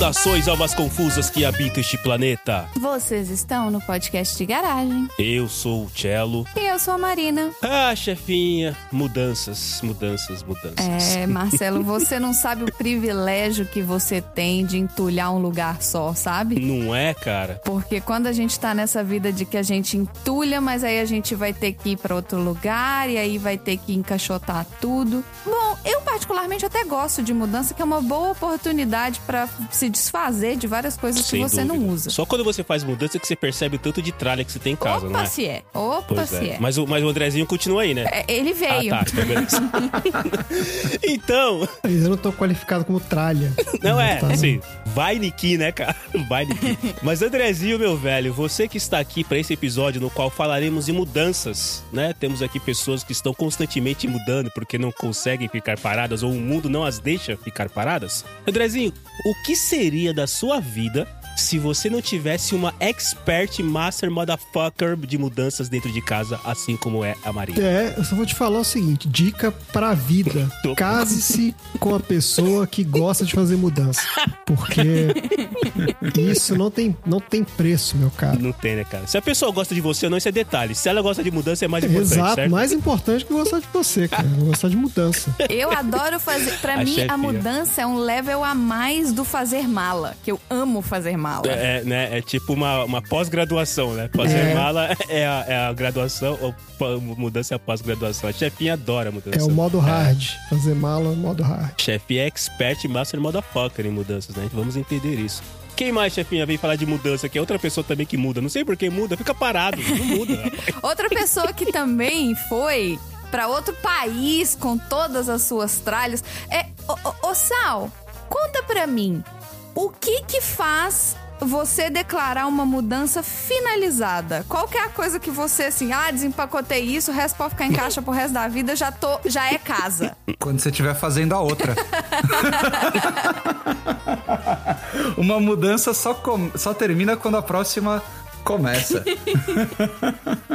Saudações, almas confusas que habitam este planeta. Vocês estão no podcast de garagem. Eu sou o Cello. E eu sou a Marina. Ah, chefinha, mudanças, mudanças, mudanças. É, Marcelo, você não sabe o privilégio que você tem de entulhar um lugar só, sabe? Não é, cara? Porque quando a gente tá nessa vida de que a gente entulha, mas aí a gente vai ter que ir pra outro lugar e aí vai ter que encaixotar tudo. Bom, eu particularmente até gosto de mudança, que é uma boa oportunidade pra se desfazer de várias coisas Sem que você dúvida. não usa. Só quando você faz mudança que você percebe o tanto de tralha que você tem em casa, Opa, não é? se é. Opa, Pois se é. é. Mas, o, mas o Andrezinho continua aí, né? É, Ele veio. Ah, tá, então beleza. então, Mas eu não tô qualificado como tralha. Não é, Tá. assim, vai Niki, né, cara? Vai Niki. Mas Andrezinho, meu velho, você que está aqui para esse episódio no qual falaremos de mudanças, né? Temos aqui pessoas que estão constantemente mudando porque não conseguem ficar paradas ou o mundo não as deixa ficar paradas. Andrezinho, o que seria da sua vida se você não tivesse uma expert master motherfucker de mudanças dentro de casa, assim como é a Maria? É, eu só vou te falar o seguinte: dica pra vida. Case-se com a pessoa que gosta de fazer mudança. Porque isso não tem, não tem preço, meu cara. Não tem, né, cara? Se a pessoa gosta de você ou não, isso é detalhe. Se ela gosta de mudança, é mais importante, Exato, certo? mais importante que gostar de você, cara. Gostar de mudança. Eu adoro fazer. Pra A mim, chefinha. a mudança é um level a mais do fazer mala. Que eu amo fazer mala. É, é, né? É tipo uma, uma pós-graduação, né? Fazer É. mala é a, é a graduação, ou mudança é a pós-graduação. A chefinha adora mudança. É o modo hard. Fazer mala é o modo hard. Chefinha é expert master motherfucker em mudanças, né? Vamos entender isso. Quem mais, chefinha, vem falar de mudança? Que é outra pessoa também que muda. Não sei por que muda, fica parado. Não muda. Outra pessoa que também foi pra outro país com todas as suas tralhas é. Ô, ô, ô, Sal, conta pra mim. O que que faz você declarar uma mudança finalizada? Qual que é a coisa que você, assim, ah, desempacotei isso, o resto pode ficar em caixa pro resto da vida, já, tô, já é casa. Quando você estiver fazendo a outra. Uma mudança só, com- só termina quando a próxima começa.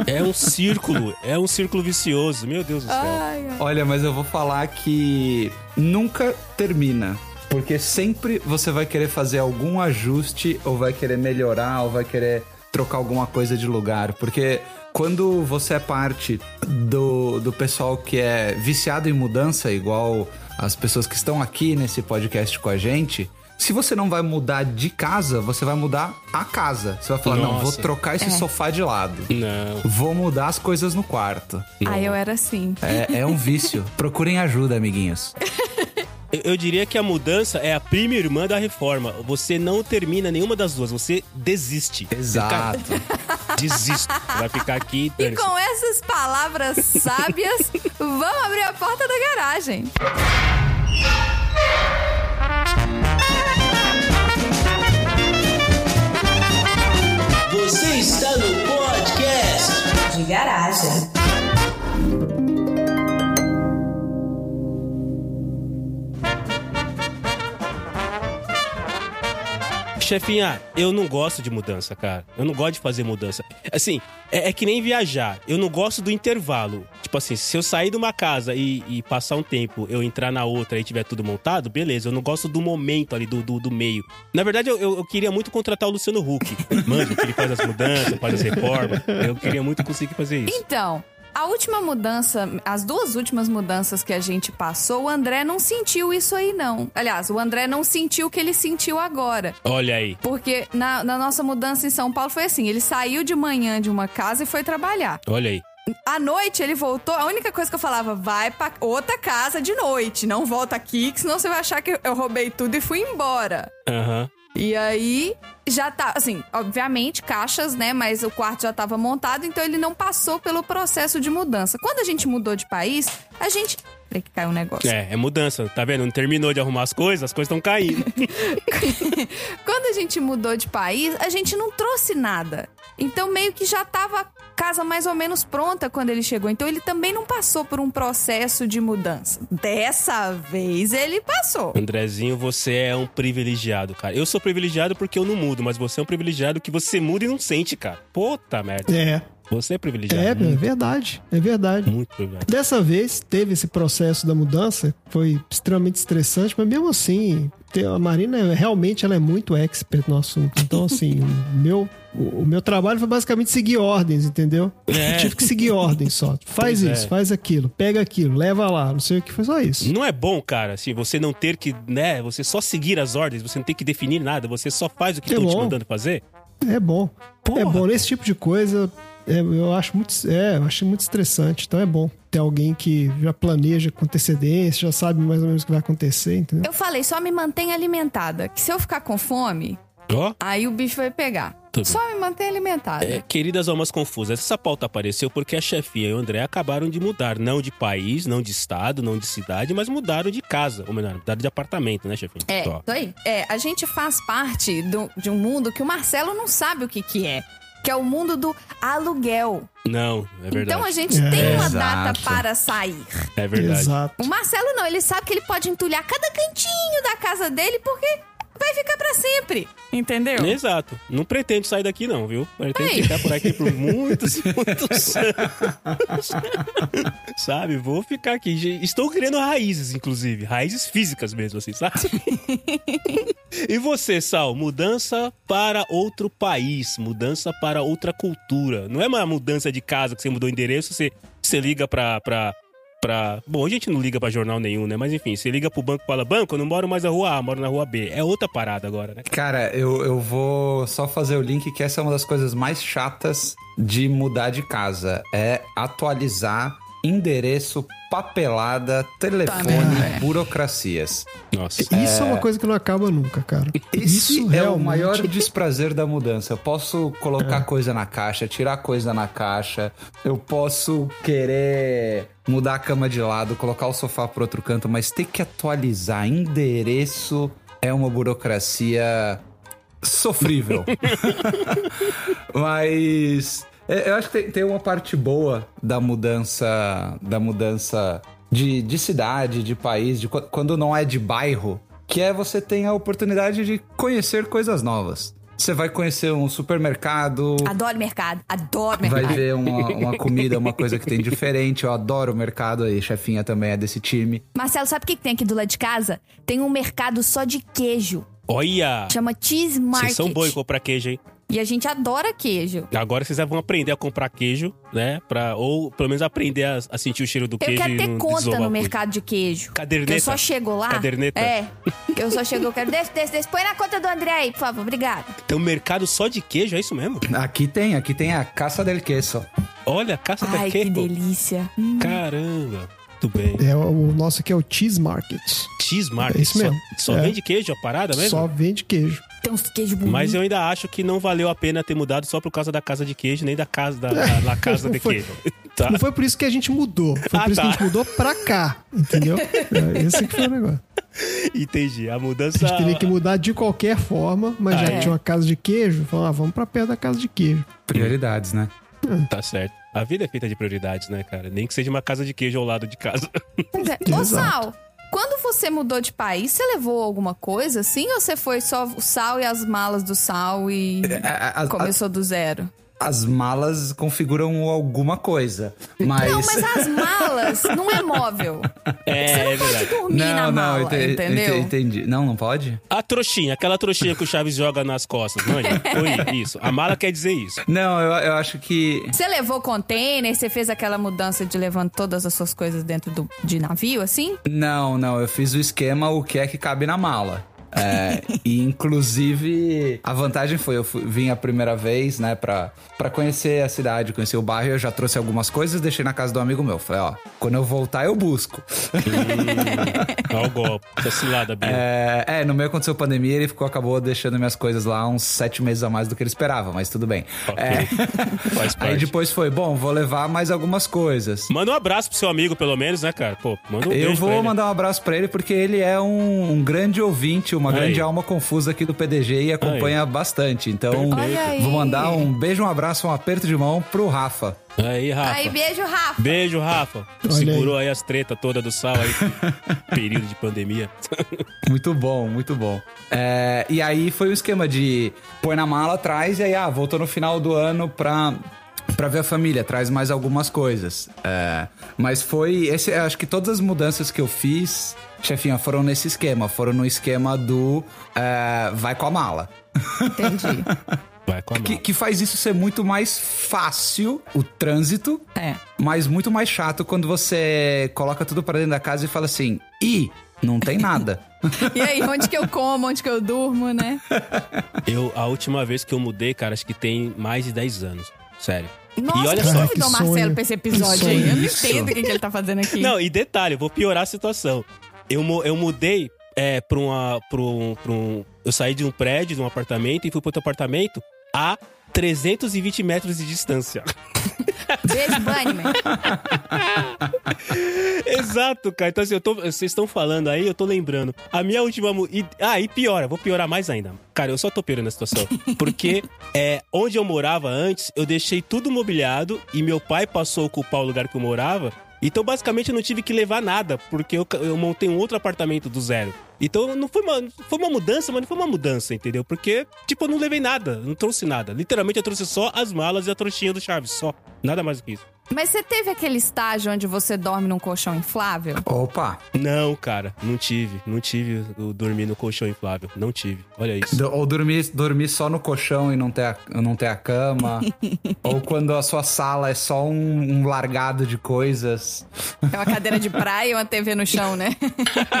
É um círculo. É um círculo vicioso. Meu Deus do céu. Ai, ai. Olha, mas eu vou falar que nunca termina. Porque sempre você vai querer fazer algum ajuste, ou vai querer melhorar, ou vai querer trocar alguma coisa de lugar. Porque quando você é parte do, do pessoal que é viciado em mudança, igual as pessoas que estão aqui nesse podcast com a gente, se você não vai mudar de casa, você vai mudar a casa. Você vai falar, não, vou Nossa. trocar esse sofá de lado. Não. Vou mudar as coisas no quarto. Ai, eu era assim. É, é um vício. Procurem ajuda, amiguinhos. Eu- diria que a mudança é a prima irmã da reforma. Você não termina nenhuma das duas, você desiste. Exato. Desisto. Vai ficar aqui. E com essas palavras sábias, vamos abrir a porta da garagem. Você está no podcast de garagem. Chefinha, eu não gosto de mudança, cara. Eu não gosto de fazer mudança. Assim, é, é que nem viajar. Eu não gosto do intervalo. Tipo assim, se eu sair de uma casa e, e passar um tempo, eu entrar na outra e tiver tudo montado, beleza. Eu não gosto do momento ali, do, do, do meio. Na verdade, eu, eu, eu queria muito contratar o Luciano Huck. Mano, que ele faz as mudanças, faz as reformas. Eu queria muito conseguir fazer isso. Então, a última mudança, as duas últimas mudanças que a gente passou, o André não sentiu isso aí, não. Aliás, o André não sentiu o que ele sentiu agora. Olha aí. Porque na, na nossa mudança em São Paulo foi assim: ele saiu de manhã de uma casa e foi trabalhar. Olha aí. À noite ele voltou, a única coisa que eu falava, vai pra outra casa de noite, não volta aqui, que senão você vai achar que eu roubei tudo e fui embora. Aham. E aí, já tá, assim, obviamente, caixas, né? Mas o quarto já tava montado, então ele não passou pelo processo de mudança. Quando a gente mudou de país, a gente. Peraí que caiu um negócio. É, é mudança. Tá vendo? Não terminou de arrumar as coisas, as coisas estão caindo. Quando a gente mudou de país, a gente não trouxe nada. Então, meio que já tava a casa mais ou menos pronta quando ele chegou. Então, ele também não passou por um processo de mudança. Dessa vez, ele passou. Andrezinho, você é um privilegiado, cara. Eu sou privilegiado porque eu não mudo, mas você é um privilegiado que você muda e não sente, cara. Puta merda. É. Você é privilegiado. É, é verdade. É verdade. muito privilegiado. Dessa vez teve esse processo da mudança, foi extremamente estressante, mas mesmo assim, a Marina realmente ela é muito expert no assunto. Então, assim, o meu, o, meu trabalho foi basicamente seguir ordens, entendeu? É. Eu tive que seguir ordens só. Faz Pois isso, é. faz aquilo, pega aquilo, leva lá, não sei o que, foi só isso. Não é bom, cara, assim, você não ter que, né, você só seguir as ordens, você não tem que definir nada, você só faz o que É estão te mandando fazer. É bom. Porra. É bom, nesse tipo de coisa, é, eu acho muito, é, eu acho muito estressante. Então é bom ter alguém que já planeja com antecedência, já sabe mais ou menos o que vai acontecer, entendeu? Eu falei, só me mantém alimentada. Que se eu ficar com fome, Ó, aí o bicho vai pegar. Tudo Só me mantém alimentada. é, queridas almas confusas, essa pauta apareceu porque a chefinha e o André acabaram de mudar, não de país, não de estado, não de cidade, mas mudaram de casa, ou melhor, mudaram de apartamento, né, chefinha? É, isso aí. É, a gente faz parte do- de um mundo que o Marcelo não sabe o que, que é. Que é o mundo do aluguel. Não, é verdade. Então a gente É. tem uma Exato. data para sair. É verdade. Exato. O Marcelo não, ele sabe que ele pode entulhar cada cantinho da casa dele porque vai ficar pra sempre. Entendeu? Exato. Não pretende sair daqui, não, viu? Pretende Ei. ficar por aqui por muitos, muitos anos. sabe? Vou ficar aqui. Estou criando raízes, inclusive. Raízes físicas mesmo, assim, sabe? e você, Sal? Mudança para outro país. Mudança para outra cultura. Não é uma mudança de casa que você mudou o endereço, você, você liga pra. pra Pra... Bom, a gente não liga pra jornal nenhum, né? Mas enfim, você liga pro banco e fala: Banco, eu não moro mais na rua A, moro na rua B. É outra parada agora, né? Cara, eu, eu vou só fazer o link que essa é uma das coisas mais chatas de mudar de casa. É atualizar endereço, papelada, telefone, merda. burocracias. Nossa. Isso é... uma coisa que não acaba nunca, cara. Esse Isso é o realmente- maior desprazer da mudança. Eu posso colocar coisa na caixa, tirar coisa na caixa. Eu posso querer mudar a cama de lado, colocar o sofá pro outro canto, mas ter que atualizar endereço é uma burocracia sofrível. mas é, eu acho que tem, tem uma parte boa da mudança, da mudança de, de cidade, de país, de qu- quando não é de bairro, que é você tem a oportunidade de conhecer coisas novas. Você vai conhecer um supermercado, Adoro mercado, adoro vai mercado. ver uma, uma comida, uma coisa que tem diferente. Eu adoro o mercado aí, chefinha também é desse time. Marcelo, sabe o que tem aqui do lado de casa? Tem um mercado só de queijo. Olha! Chama Cheese Market. Vocês são em comprar queijo, hein? E a gente adora queijo. Agora vocês vão aprender a comprar queijo, né? Pra, ou pelo menos aprender a, a sentir o cheiro do Eu queijo quero e ter conta no queijo. mercado de queijo. Caderneta? Que eu só chego lá. Caderneta? É. Que eu só chego, eu quero. Desce, desce, desce. Põe na conta do André aí, por favor. Obrigado. Tem um mercado só de queijo, é isso mesmo? Aqui tem, aqui tem a Caça del Queso. Olha, caça da Ai, que queijo. delícia. Hum. Caramba. Muito bem. É, o nosso aqui é o Cheese Market. Cheese Market. É isso mesmo. Só, só É. vende queijo a parada mesmo? Só vende queijo. Tem uns queijos bonitos. Mas eu ainda acho que não valeu a pena ter mudado só por causa da casa de queijo, nem da casa da, da, da casa de Não foi. queijo. Tá? Não foi por isso que a gente mudou. Foi Ah, por isso que tá. a gente mudou pra cá, entendeu? É, esse que foi o negócio. Entendi. A A mudança. gente teria que mudar de qualquer forma, mas Ah, já é. que tinha uma casa de queijo, falou, ah, vamos pra perto da casa de queijo. Prioridades, né? Tá certo. A vida é feita de prioridades, né, cara? Nem que seja uma casa de queijo ao lado de casa. Pois é. Ô. Sal, quando você mudou de país, você levou alguma coisa assim? Ou você foi só o sal e as malas do sal e A- a- começou do zero? As malas configuram alguma coisa. Mas. Não, mas as malas não é móvel. É, Você não é pode dormir na mala, ente- entendeu? ente- entendi. Não, não pode? A trouxinha, aquela trouxinha que o Chaves joga nas costas, manja? Foi isso. A mala quer dizer isso. Não, eu, eu acho que. Você levou container, você fez aquela mudança de levando todas as suas coisas dentro do, de navio, assim? Não, não, eu fiz o esquema o que é que cabe na mala. É, e inclusive a vantagem foi eu fui- vim a primeira vez, né, pra, pra conhecer a cidade, conhecer o bairro. Eu já trouxe algumas coisas, deixei na casa do amigo meu. Falei, ó, quando eu voltar eu busco. Olha o golpe. Cilada. É, é, no meio aconteceu pandemia, ele ficou, acabou deixando minhas coisas lá uns sete meses a mais do que ele esperava, mas tudo bem. Ok. É, aí depois foi, bom, vou levar mais algumas coisas. Manda um abraço pro seu amigo, pelo menos, né, cara? Pô, manda um Eu vou mandar um abraço pra ele porque ele é um, um grande ouvinte, uma Aí. grande alma confusa aqui do PDG e acompanha bastante. Então, aí. vou mandar um beijo, um abraço, um aperto de mão pro Rafa. Aí, Rafa. Aí, beijo, Rafa. Beijo, Rafa. Olha Segurou aí. as tretas todas do sal aí. Período de pandemia. Muito bom, muito bom. É, e aí foi o esquema de põe na mala atrás e aí, ah, voltou no final do ano pra, Pra ver a família, traz mais algumas coisas. É, mas foi. Esse, acho que todas as mudanças que eu fiz, chefinha, foram nesse esquema. Foram no esquema do. é, vai com a mala. Entendi. Vai com a Que, mão. que faz isso ser muito mais fácil, o trânsito, É. mas muito mais chato quando você coloca tudo pra dentro da casa e fala assim: ih, não tem nada. E aí, onde que eu como, onde que eu durmo, né? Eu, a última vez que eu mudei, cara, acho que tem mais de 10 anos. Sério. Nossa, e olha quem só. convidou o Marcelo sonho. pra esse episódio aí? Eu não entendo o que, que ele tá fazendo aqui. Não, e detalhe, eu vou piorar a situação. Eu, eu mudei é, pra, uma, pra, um, pra um. Eu saí de um prédio, de um apartamento, e fui pro outro apartamento a 320 metros de distância. Beijo, Bunnyman. Exato, cara. Então, assim, eu tô, vocês estão falando aí, eu tô lembrando. A minha última. ah, e piora, vou piorar mais ainda. Cara, eu só tô piorando a situação. Porque é, onde eu morava antes, eu deixei tudo mobiliado e meu pai passou a ocupar o lugar que eu morava. Então, basicamente, eu não tive que levar nada, porque eu, eu montei um outro apartamento do zero. Então, não foi uma, foi uma mudança, mas não foi uma mudança, entendeu? Porque, tipo, eu não levei nada, não trouxe nada. Literalmente, eu trouxe só as malas e a trouxinha do Chaves, só. Nada mais do que isso. Mas você teve aquele estágio onde você dorme num colchão inflável? Opa! Não, cara, não tive. Não tive o dormir no colchão inflável. Não tive. Olha isso. Do- Ou dormir, dormir só no colchão e não ter a, não ter a cama. Ou quando a sua sala é só um, um largado de coisas. É uma cadeira de praia e uma TV no chão, né?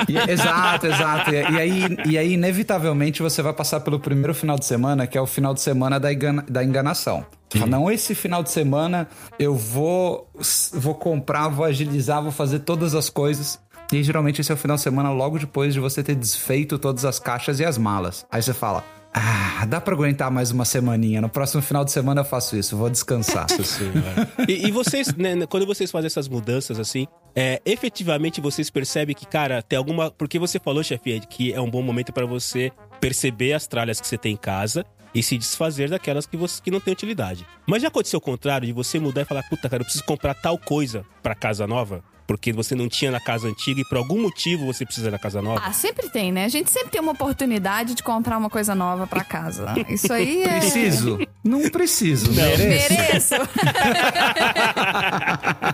E- exato, exato. E, e aí, e aí, inevitavelmente, você vai passar pelo primeiro final de semana, que é o final de semana da, engana- da enganação. Fala, Não, esse final de semana eu vou, vou comprar, vou agilizar, vou fazer todas as coisas. E geralmente esse é o final de semana logo depois de você ter desfeito todas as caixas e as malas. Aí você fala: Ah, dá pra aguentar mais uma semaninha. No próximo final de semana eu faço isso, vou descansar. Senhora. E, e vocês, né, quando vocês fazem essas mudanças assim, é, efetivamente vocês percebem que, cara, tem alguma. Porque você falou, chefe, que é um bom momento pra você perceber as tralhas que você tem em casa e se desfazer daquelas que, você, que não tem utilidade. Mas já aconteceu o contrário, de você mudar e falar, puta, cara, eu preciso comprar tal coisa pra casa nova? Porque você não tinha na casa antiga e por algum motivo você precisa na casa nova? Ah, sempre tem, né? A gente sempre tem uma oportunidade de comprar uma coisa nova pra casa. Isso aí é. Preciso? Não preciso, mereço. Mereço.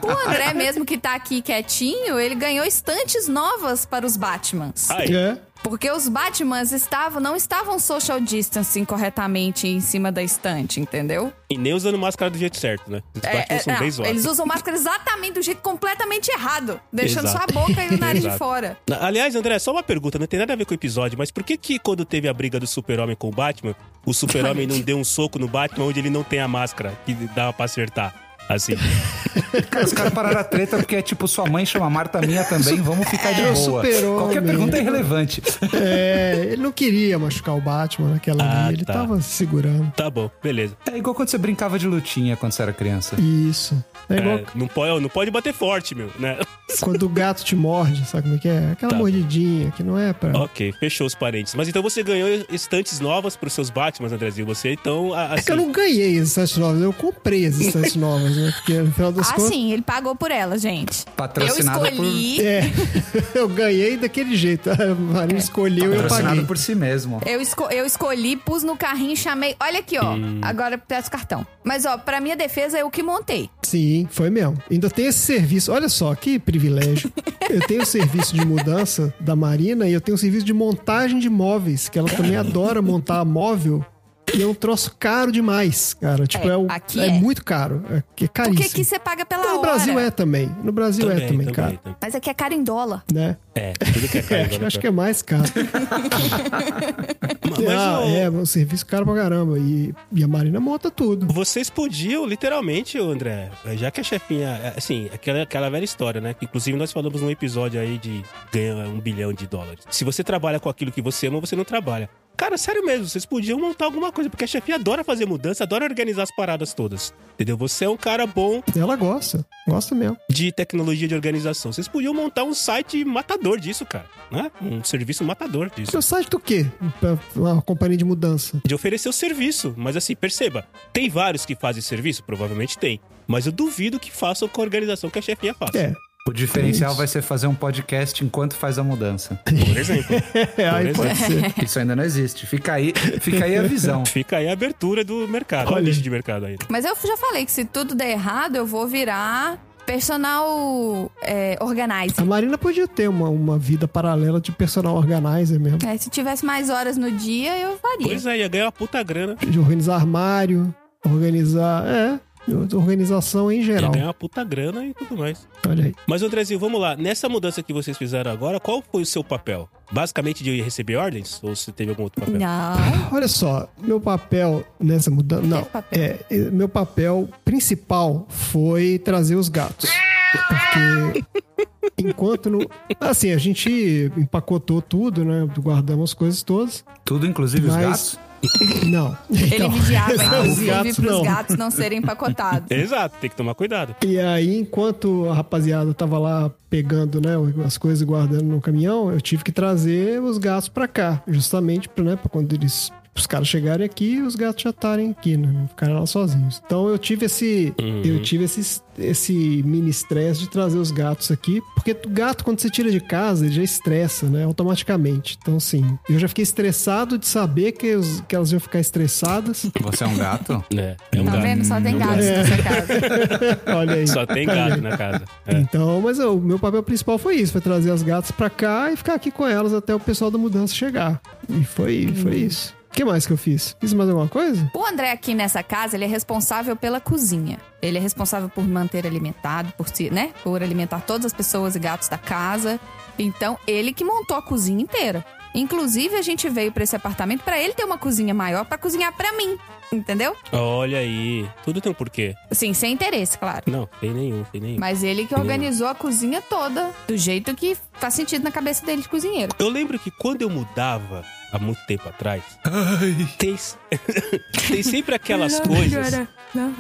o André mesmo que tá aqui quietinho, ele ganhou estantes novas para os Batmans. Aí, É. Porque os Batmans estavam, não estavam social distancing corretamente em cima da estante, entendeu? e nem usando máscara do jeito certo, né? Os Batman são não, bem zoados. eles usam máscara exatamente do jeito completamente errado, deixando Exato. sua boca e o nariz de fora. Aliás, André, só uma pergunta, não tem nada a ver com o episódio, mas por que que quando teve a briga do super-homem com o Batman, o super-homem não deu um soco no Batman onde ele não tem a máscara que dava pra acertar? Assim. Cara, os caras pararam a treta porque é tipo, sua mãe chama Marta minha também, vamos ficar de É boa. super-homem. Qualquer pergunta é irrelevante. É, ele não queria machucar o Batman naquela Ah, ali, ele tá. tava se segurando. Tá bom, beleza. É igual quando você brincava de lutinha quando você era criança. Isso. É igual É, não, pode, não pode bater forte, meu, né? quando o gato te morde, sabe como é que é? Aquela Tá. mordidinha que não é pra. ok, fechou os parentes. Mas então você ganhou estantes novas pros seus Batmans, Andrezinho. Você, então, a- É que eu assim... não ganhei as estantes novas, eu comprei as estantes novas, né? Porque no final das Ah, contas. sim, ele pagou por ela, gente. Patrocinada eu escolhi, É, eu ganhei daquele jeito. A Marina escolheu e eu Patrocinado paguei. por si mesmo. eu, esco- eu escolhi, pus no carrinho, chamei. Olha aqui, ó. Hum. Agora peço o cartão. Mas, ó, pra minha defesa, eu que montei. Sim, foi mesmo. Ainda tem esse serviço. Olha só, que privilégio. Eu tenho o serviço de mudança da Marina e eu tenho o serviço de montagem de móveis, que ela também adora montar móvel. E é um troço caro demais, cara. Tipo, É, é, aqui é é. muito caro. É, que é Por caríssimo. que que você paga pela no hora? Brasil é também. No Brasil é também, cara. também. Mas aqui é caro em dólar. Né? É, tudo que é caro. É, acho que é mais caro. Mas, ah, ô, é, um serviço caro pra caramba. E, e a Marina monta tudo. Vocês podiam, literalmente, André, já que a chefinha. Assim, aquela, aquela velha história, né? Inclusive nós falamos num episódio aí de ganhar um bilhão de dólares. Se você trabalha com aquilo que você ama, você não trabalha. Cara, sério mesmo, vocês podiam montar alguma coisa, porque a chefinha adora fazer mudança, adora organizar as paradas todas. Entendeu? Você é um cara bom Ela gosta. Gosta mesmo. de tecnologia de organização. Vocês podiam montar um site matador disso, cara. Né? Um serviço matador disso. Seu site do quê? Uma companhia de mudança. de oferecer o serviço. Mas assim, perceba, tem vários que fazem serviço? Provavelmente tem. Mas eu duvido que façam com a organização que a chefinha faz. É. O diferencial Isso. vai ser fazer um podcast enquanto faz a mudança. Por exemplo. É, aí exemplo. pode ser. Isso ainda não existe. Fica aí, fica aí a visão. Fica aí a abertura do mercado. Olha aí. de mercado ainda. Mas eu já falei que se tudo der errado, eu vou virar personal é, A organizer. Marina podia ter uma, uma vida paralela de personal organizer mesmo. É, se tivesse mais horas no dia, eu faria. Pois é, ia ganhar uma puta grana. De organizar armário, organizar. É, organização em Ia geral. ganhar uma puta grana e tudo mais. Olha aí. Mas, Andrezinho, vamos lá. Nessa mudança que vocês fizeram agora, qual foi o seu papel? Basicamente de receber ordens? Ou você teve algum outro papel? Não. Olha só, meu papel nessa mudança. Não, papel? é, é, meu papel principal foi trazer os gatos. Porque enquanto no. Assim, a gente empacotou tudo, né? Guardamos as coisas todas. Tudo, inclusive os Mas- gatos. Não. Ele Então, vigiava, os inclusive, gatos pros não. gatos não serem empacotados. Exato, tem que tomar cuidado. E aí, enquanto a rapaziada tava lá pegando né, as coisas e guardando no caminhão, eu tive que trazer os gatos pra cá. Justamente pra, né, pra quando eles. Os caras chegarem aqui os gatos já estarem aqui, né? Não ficarem lá sozinhos. Então eu tive esse. Eu tive esse, esse mini estresse de trazer os gatos aqui. Porque o gato, quando você tira de casa, ele já estressa, né? Automaticamente. Então, assim, eu já fiquei estressado de saber que, os- que elas iam ficar estressadas. Você é um gato? É, é um Tá gato. vendo? Só tem gatos nessa casa. Olha aí. Só tem gato na casa. É. Então, mas o meu papel principal foi isso, foi trazer as gatas pra cá e ficar aqui com elas até o pessoal da mudança chegar. E foi, foi isso. O que mais que eu fiz? Fiz mais alguma coisa? O André aqui nessa casa, ele é responsável pela cozinha. Ele é responsável por manter alimentado, por si, né? Por alimentar todas as pessoas e gatos da casa. Então, ele que montou a cozinha inteira. Inclusive, a gente veio pra esse apartamento pra ele ter uma cozinha maior pra cozinhar pra mim. Entendeu? Olha aí. Tudo tem um porquê. Sim, sem interesse, claro. Não, tem nenhum, tem nenhum. Mas ele que organizou a cozinha toda do jeito que faz sentido na cabeça dele de cozinheiro. Eu lembro que quando eu mudava, há muito tempo atrás, tem, tem sempre aquelas coisas.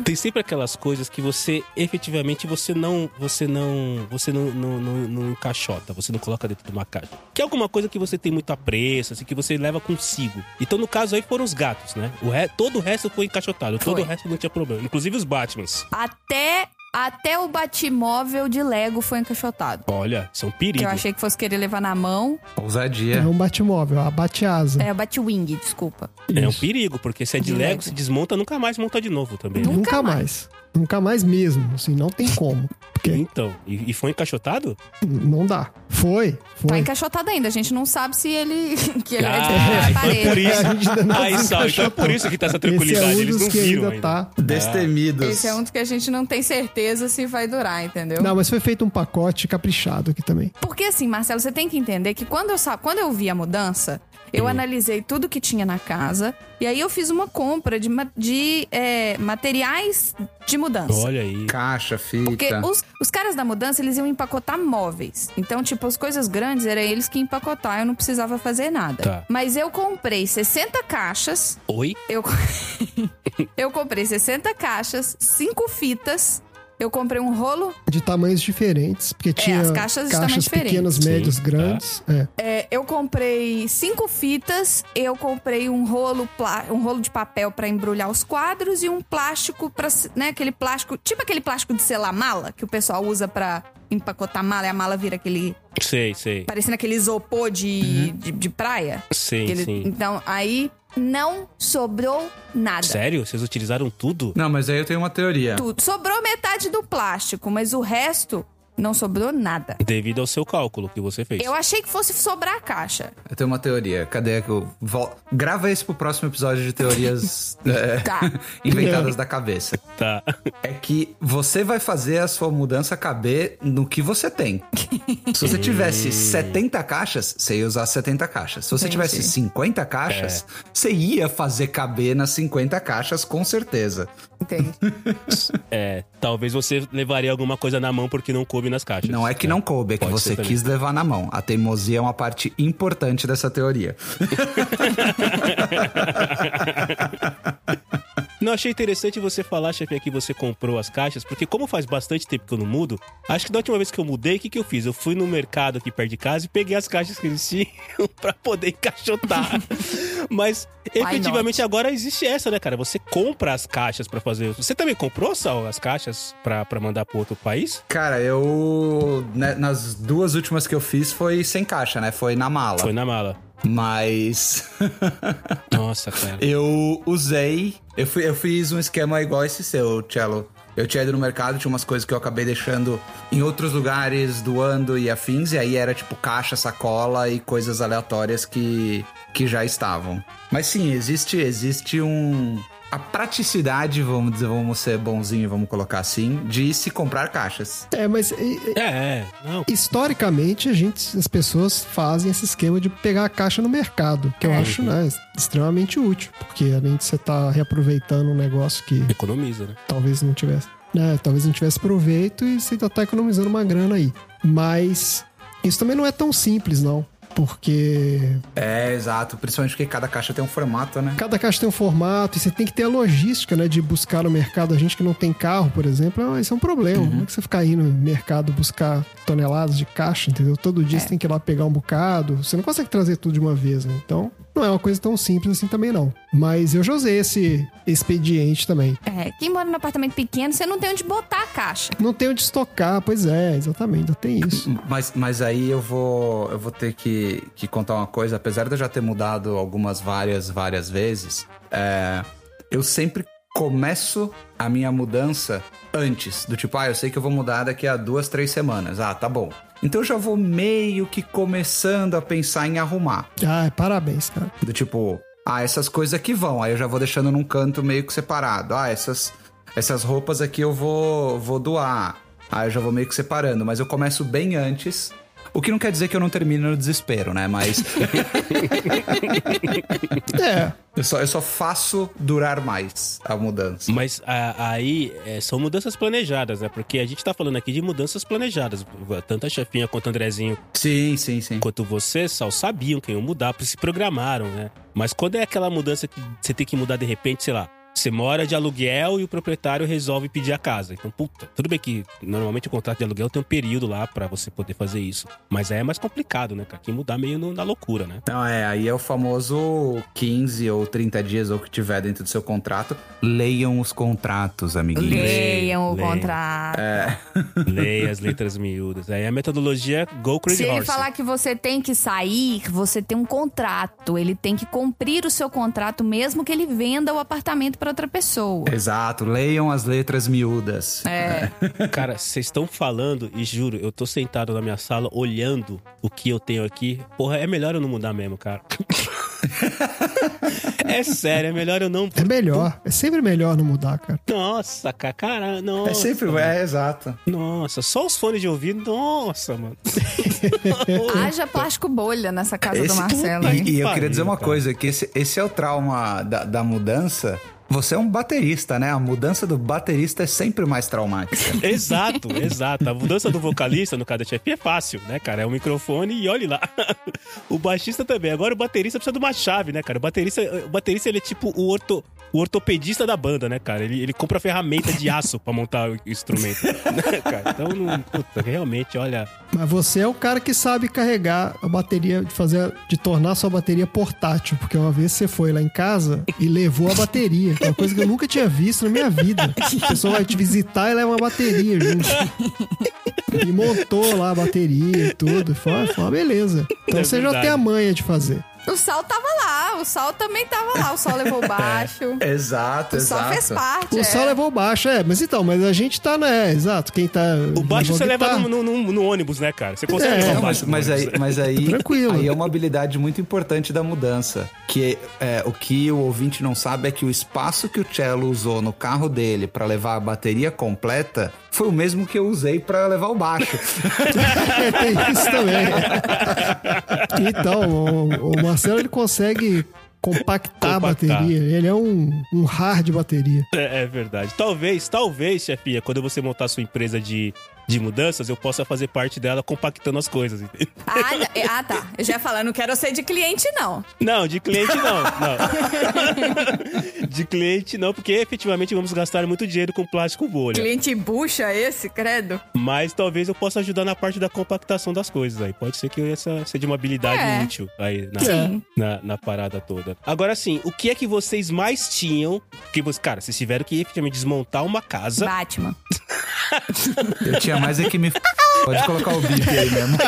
Tem sempre aquelas coisas que você efetivamente você não você não você não, não, não, não encaixota, você não coloca dentro de uma caixa. Que é alguma coisa que você tem muito apreço, assim, que você leva consigo. Então no caso aí foram os gatos, né? O re... todo o resto foi encaixotado, todo Foi. o resto não tinha problema, inclusive os Batmans. Até, até o batimóvel de Lego foi encaixotado. Olha, são Que perigos. eu achei que fosse querer levar na mão. Ousadia. É um bate-móvel, a bate-asa. É, o Batwing, desculpa. É um perigo, porque se é de, De Lego, Lego. se desmonta, nunca mais monta de novo também. né? Nunca Nunca mais. mais. Nunca mais mesmo, assim, não tem como. Porque Então, e, e foi encaixotado? não dá. Foi, Tá foi. encaixotado ainda. A gente não sabe se ele. que ele Ah, desmontar a então é por parede. isso. A gente ainda não Aí, Sal, então é por isso que tá essa Esse é tranquilidade. um Eles não que viram ainda ainda. tá. Destemidos. Esse é um dos que a gente não tem certeza se vai durar, entendeu? Não, mas foi feito um pacote caprichado aqui também. Porque assim, Marcelo, você tem que entender que quando eu, sa- quando eu vi a mudança, eu analisei tudo que tinha na casa e aí eu fiz uma compra de, de é, materiais de mudança. Olha aí. Caixa, fita. Porque os, os caras da mudança, eles iam empacotar móveis. Então, tipo, as coisas grandes eram eles que iam empacotar, eu não precisava fazer nada. Tá. Mas eu comprei 60 caixas. Oi? Eu, eu comprei 60 caixas, 5 fitas. Eu comprei um rolo. De tamanhos diferentes, porque tinha É, as caixas diferente. pequenas, Sim, médias, tá. grandes. É. é, eu comprei cinco fitas. Eu comprei um rolo, um rolo de papel pra embrulhar os quadros e um plástico para, né, aquele plástico, tipo aquele plástico de selar mala que o pessoal usa pra empacotar mala e a mala vira aquele Sei, sei. parecendo aquele isopor de, de, de praia. Sim, Aquele- sim. Então, aí não sobrou nada. Sério? Vocês utilizaram tudo? Não, mas aí eu tenho uma teoria. Tudo. Sobrou metade do plástico, mas o resto não sobrou nada. Devido ao seu cálculo que você fez. Eu achei que fosse sobrar a caixa. Eu tenho uma teoria. Cadê que eu vol... Grava esse pro próximo episódio de teorias é, Tá. inventadas da cabeça. Tá. É que você vai fazer a sua mudança caber no que você tem. Se você tivesse 70 caixas, você ia usar 70 caixas. Se você Entendi. tivesse 50 caixas, você ia fazer caber nas 50 caixas, com certeza. Entende? É, talvez você levaria alguma coisa na mão porque não coube nas caixas. Não é que não coube, é que Pode você quis levar na mão. A teimosia é uma parte importante dessa teoria. Não, achei interessante você falar, chefe, que você comprou as caixas, porque como faz bastante tempo que eu não mudo, acho que da última vez que eu mudei, o que, que eu fiz? Eu fui no mercado aqui perto de casa e peguei as caixas que eles tinham pra poder encaixotar. Mas efetivamente agora existe essa, né, cara? Você compra as caixas pra fazer. Você também comprou, Sal, as caixas pra, pra mandar pro outro país? Cara, eu. né, nas duas últimas que eu fiz foi sem caixa, né? Foi na mala. Foi na mala. Mas. Nossa, cara. eu usei. Eu, fui, eu fiz um esquema igual esse seu, Cello. Eu tinha ido no mercado, tinha umas coisas que eu acabei deixando em outros lugares, doando e afins, e aí era tipo caixa, sacola e coisas aleatórias que, que já estavam. Mas sim, existe, existe um. A praticidade, vamos dizer, vamos ser bonzinho, vamos colocar assim, de se comprar caixas. É, mas É, é. Não, historicamente a gente, as pessoas fazem esse esquema de pegar a caixa no mercado, que eu acho né, extremamente útil, porque além de você estar reaproveitando um negócio que economiza, né? talvez não tivesse, né, talvez não tivesse proveito e você ainda tá economizando uma grana aí. Mas isso também não é tão simples, não. Porque É, exato. Principalmente porque cada caixa tem um formato, né? cada caixa tem um formato e você tem que ter a logística, né? De buscar no mercado. A gente que não tem carro, por exemplo, isso é um problema. Como é que você ficar indo no mercado buscar toneladas de caixa, entendeu? Todo dia você tem que ir lá pegar um bocado. Você não consegue trazer tudo de uma vez, né? Então, não é uma coisa tão simples assim também, não. Mas eu já usei esse expediente também. É, quem mora num apartamento pequeno, você não tem onde botar a caixa. Não tem onde estocar, pois é, exatamente, tem isso. Mas, mas aí eu vou, eu vou ter que, que contar uma coisa. Apesar de eu já ter mudado algumas várias, várias vezes, é, eu sempre começo a minha mudança antes. Do tipo, ah, eu sei que eu vou mudar daqui a duas, três semanas. Ah, tá bom. Então eu já vou meio que começando a pensar em arrumar. Ah, parabéns, cara. Do tipo, ah, essas coisas aqui vão. Aí eu já vou deixando num canto meio que separado. Ah, essas, essas roupas aqui eu vou, vou doar. Aí eu já vou meio que separando. Mas eu começo bem antes. O que não quer dizer que eu não termino no desespero, né? Mas É, eu só, eu só faço durar mais a mudança. Mas a- aí é, são mudanças planejadas, né? Porque a gente tá falando aqui de mudanças planejadas. Tanto a chefinha quanto o Andrezinho Sim, sim, sim. quanto você, Sal, sabiam que iam mudar, se programaram, né? Mas quando é aquela mudança que você tem que mudar de repente, sei lá, você mora de aluguel e o proprietário resolve pedir a casa. Então, puta, tudo bem que normalmente o contrato de aluguel tem um período lá pra você poder fazer isso. Mas aí é mais complicado, né, cara? Que mudar meio no- na loucura, né? Não, é, aí é o famoso 15 ou 30 dias ou o que tiver dentro do seu contrato. Leiam os contratos, amiguinhos. Leiam o leiam. contrato. Leia as letras miúdas. Aí a metodologia Go Crazy Se ele Horse. falar que você tem que sair, você tem um contrato. Ele tem que cumprir o seu contrato, mesmo que ele venda o apartamento para outra pessoa. Exato, leiam as letras miúdas. É. Cara, vocês estão falando e juro, eu tô sentado na minha sala olhando o que eu tenho aqui. Porra, é melhor eu não mudar mesmo, cara. é sério, é melhor eu não. é melhor. É sempre melhor não mudar, cara. Nossa, cara, cara, nossa. É sempre, é, exato. Nossa, só os fones de ouvido, nossa, mano. Haja plástico bolha nessa casa do Esse- Marcelo. Puta hein? E eu queria dizer uma coisa, que esse, esse é o trauma da, da mudança. Você é um baterista, né? A mudança do baterista é sempre mais traumática. exato, exato. A mudança do vocalista no caso da é fácil, né, cara? É um microfone e olhe lá. o baixista também. Agora o baterista precisa de uma chave, né, cara? O baterista, o baterista ele é tipo o, orto, o ortopedista da banda, né, cara? Ele, ele compra ferramenta de aço pra montar o instrumento, né, cara? Então, não, puta, realmente, olha. Mas você é o cara que sabe carregar a bateria, de fazer, de tornar a sua bateria portátil, porque uma vez você foi lá em casa e levou a bateria, que é uma coisa que eu nunca tinha visto na minha vida. A pessoa vai te visitar e leva uma bateria junto. E montou lá a bateria e tudo. Foi, foi uma beleza. Então É você já tem a manha de fazer. O Sol tava lá, o Sol também tava lá. O Sol levou baixo. exato, O Sol exato. fez parte. O é. sol levou baixo, é. Mas então, mas a gente tá, né? Exato. Quem tá. O baixo você leva guitarra. no, no- no ônibus, né, cara? Você consegue É, levar o mas, baixo no mas aí, mas aí, Tranquilo. aí é uma habilidade muito importante da mudança. Que é, o que o ouvinte não sabe é que o espaço que o Cello usou no carro dele pra levar a bateria completa foi o mesmo que eu usei pra levar o baixo. Tem isso também. Então, o, o Marcelo ele consegue compactar, a bateria. Ele é um, um hard bateria. É, é verdade. Talvez, talvez, chefia, quando você montar sua empresa de, de mudanças, eu possa fazer parte dela compactando as coisas. entendeu? Ah, ah, tá. Eu já ia falar, não quero ser de cliente, não. Não, de cliente não. não. de cliente não, porque efetivamente vamos gastar muito dinheiro com plástico bolha. Cliente bucha esse, credo. Mas talvez eu possa ajudar na parte da compactação das coisas aí. Pode ser que essa seja uma habilidade É. útil aí na, na, na parada toda. Agora sim, o que é que vocês mais tinham? Que cara, vocês tiveram que efetivamente desmontar uma casa. Batman. Eu tinha mais é que me. Pode colocar o bip aí mesmo.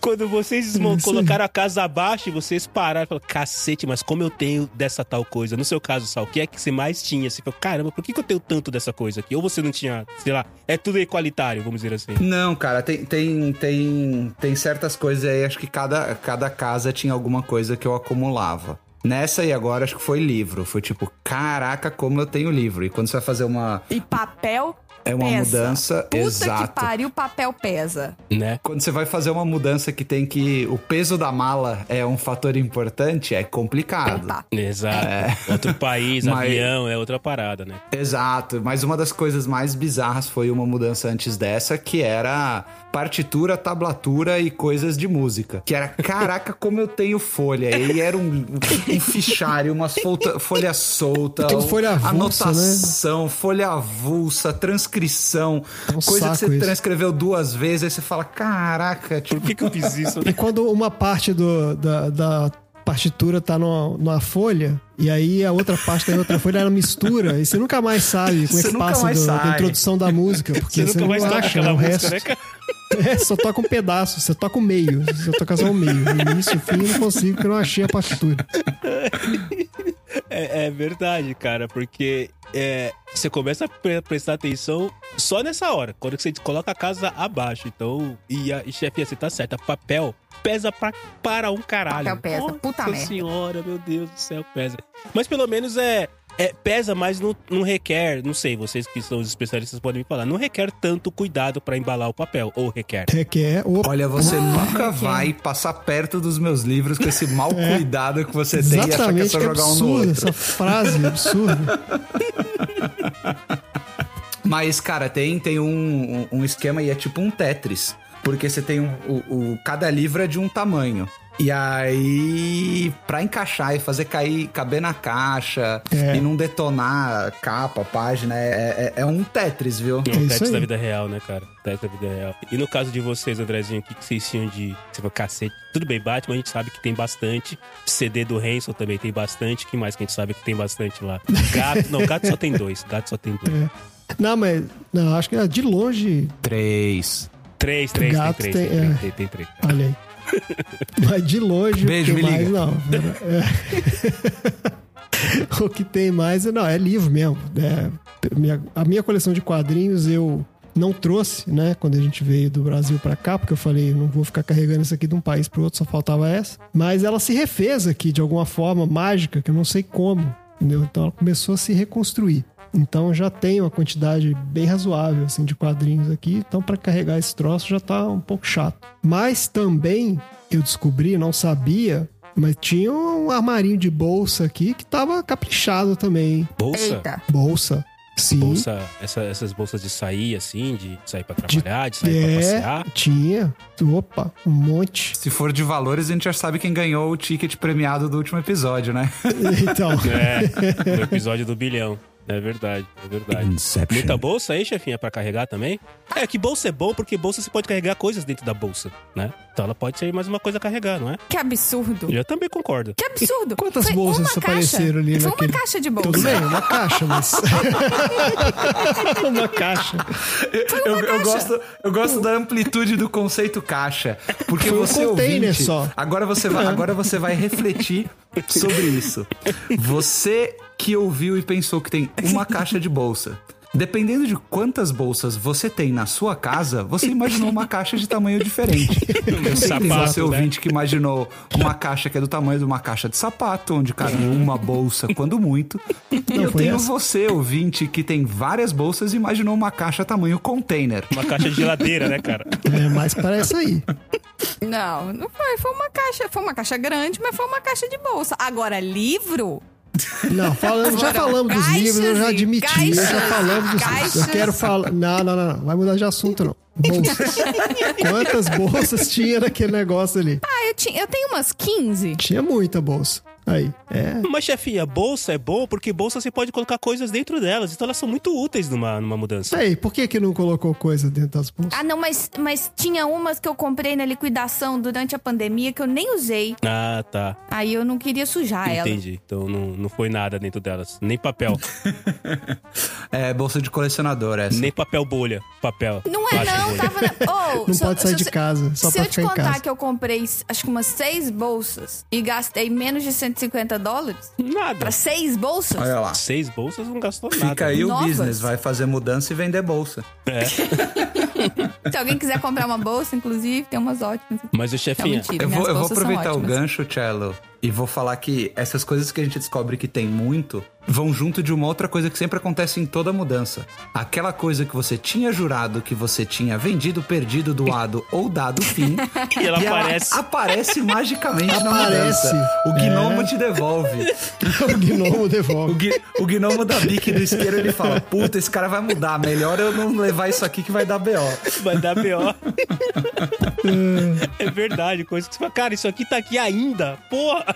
Quando vocês colocaram a casa abaixo e vocês pararam e falaram, cacete, mas como eu tenho dessa tal coisa? No seu caso, Sal, o que é que você mais tinha? Você falou, caramba, por que, que eu tenho tanto dessa coisa aqui? Ou você não tinha, sei lá, é tudo equalitário, vamos dizer assim. Não, cara, tem, tem, tem, tem certas coisas aí, acho que cada, cada casa tinha alguma coisa que eu acumulava. Nessa e agora, acho que foi livro. Foi tipo, caraca, como eu tenho livro. E quando você vai fazer uma. E papel É uma pesa. mudança, Puta exato. que pariu, papel pesa. Né? Quando você vai fazer uma mudança que tem que. O peso da mala é um fator importante, é complicado. Epa. Exato. Outro país, Mas- avião, é outra parada, né? Exato, mas uma das coisas mais bizarras foi uma mudança antes dessa, que era partitura, tablatura e coisas de música. Que era, caraca, como eu tenho folha. E aí era um, um fichário, umas folta, folha solta, Tem folha avulsa, anotação, folha avulsa, transcrição, É um coisa que você isso. transcreveu duas vezes, aí você fala, caraca, tipo, Por que, que eu fiz isso? E quando uma parte do, da, da partitura tá numa, numa folha, e aí a outra parte da outra folha ela mistura, e você nunca mais sabe como é que passa do- da introdução da música, porque Você você, nunca mais não acha aquela o música, resto. né? É, só toca um pedaço, você toca o meio, você toca só o meio. Início, fim, eu não consigo, porque eu não achei a partitura. É, é verdade, cara, porque é, você começa a pre- prestar atenção só nessa hora, quando você coloca a casa abaixo. Então, e, a, e chefia, você tá certa, papel pesa pra, para um caralho. Papel pesa, puta Nossa merda. senhora, meu Deus do céu, pesa. Mas pelo menos é. é, pesa, mas não, não requer, não sei, vocês que são os especialistas podem me falar, não requer tanto cuidado pra embalar o papel, ou requer. Requer. Opa, olha, você nunca que- vai passar perto dos meus livros com esse mau cuidado que você tem e achar que é exatamente, só que jogar um no absurdo outro. essa frase, absurda. Mas, cara, tem, tem um, um esquema e é tipo um Tetris. Porque você tem um, o, o- Cada livro é de um tamanho. E aí, pra encaixar e fazer cair, caber na caixa É. e não detonar capa, página, é, é, é um Tetris, viu? É isso Tetris da vida real, né, cara? Tetris da vida real. E no caso de vocês, Andrezinho, o que, que vocês tinham de. Você falou, cacete. Tudo bem, Batman, a gente sabe que tem bastante. CD do Hanson também tem bastante. que mais que a gente sabe que tem bastante lá? Gato. Não, gato só tem dois. Gato só tem dois. Não, mas não, acho que é de longe, Três. Três, três, Gato tem três. tem- Tem, é. tem, tem três. olha aí. Mas de longe, Beijo, o que me mais liga. não. É. o que tem mais não, é livro mesmo. É, minha- a minha coleção de quadrinhos eu não trouxe, né, quando a gente veio do Brasil pra cá, porque eu falei, não vou ficar carregando isso aqui de um país pro outro, só faltava essa. Mas ela se refez aqui de alguma forma mágica, que eu não sei como, entendeu? Então ela começou a se reconstruir. Então já tem uma quantidade bem razoável assim de quadrinhos aqui, então para carregar esse troço já tá um pouco chato. Mas também eu descobri, não sabia, mas tinha um armarinho de bolsa aqui que tava caprichado também. hein? Bolsa? Eita. Bolsa. Sim. Bolsa, essa- essas bolsas de sair, assim, de sair pra trabalhar, de, sair pra É, passear. tinha. Opa, um monte. Se for de valores, a gente já sabe quem ganhou o ticket premiado do último episódio, né? Então, É, no episódio do bilhão. É verdade, é verdade. Inception. Muita bolsa aí, chefinha, pra carregar também? É, que bolsa é bom porque bolsa você pode carregar coisas dentro da bolsa, né? Então ela pode ser mais uma coisa a carregar, não é? Que absurdo. Eu também concordo. Que absurdo. quantas Foi bolsas uma apareceram ali Foi naquele- uma caixa de bolsa. tudo bem, uma caixa, mas. uma caixa. Eu, eu caixa. gosto, eu gosto da amplitude do conceito caixa. Porque Foi um você container ouvinte, só. Agora você, vai, agora você vai refletir sobre isso. Você que ouviu e pensou que tem uma caixa de bolsa. Dependendo de quantas bolsas você tem na sua casa, você imaginou uma caixa de tamanho diferente. Eu sei que tem você né? ouvinte que imaginou uma caixa que é do tamanho de uma caixa de sapato, onde cabe uma bolsa, quando muito. E Não, eu tenho essa. você, ouvinte, que tem várias bolsas e imaginou uma caixa tamanho container. Uma caixa de geladeira, né, cara? É mais para essa aí. Não, não foi. Foi uma caixa. Foi uma caixa grande, mas foi uma caixa de bolsa. Agora, livro? Não, falamos, já falamos dos livros, eu já admiti, caixas, já falamos dos livros. Eu quero falar. Não, não, não, não. Vai mudar de assunto, não. Bolsas. Quantas bolsas tinha naquele negócio ali? Ah, eu, tinha, eu tenho umas 15. Tinha muita bolsa. Aí. É. Mas, chefinha, bolsa é bom porque bolsa você pode colocar coisas dentro delas. Então elas são muito úteis numa, numa mudança. Aí, por que que não colocou coisa dentro das bolsas? Ah, não, mas, mas tinha umas que eu comprei na liquidação durante a pandemia que eu nem usei. Ah, tá. Aí eu não queria sujar ela. Entendi. Então não, não foi nada dentro delas. Nem papel. É bolsa de colecionador essa. nem papel bolha. Papel. Não é não, bolha. tava na... Oh, Não se- pode sair de casa, só Se pra eu te contar que eu comprei, acho que umas seis bolsas e gastei menos de 150 dólares Nada. pra seis bolsas, Olha lá. Seis bolsas não gastou nada. Fica aí o Novas. business, vai fazer mudança e vender bolsa. É. se alguém quiser comprar uma bolsa, inclusive, tem umas ótimas. Mas o Não, mentira, Eu vou, eu vou aproveitar o gancho, Cello, e vou falar que essas coisas que a gente descobre que tem muito vão junto de uma outra coisa que sempre acontece em toda mudança. Aquela coisa que você tinha jurado que você tinha vendido, perdido, doado ou dado fim. E ela aparece. aparece magicamente na Aparece. mudança. O gnomo É. te devolve. o gnomo O, devolve. gui- o gnomo da bique do isqueiro ele fala: Puta, esse cara vai mudar. Melhor eu não levar isso aqui que vai dar BO. Vai dar B.O. é verdade, coisa que você fala, cara, isso aqui tá aqui ainda, porra!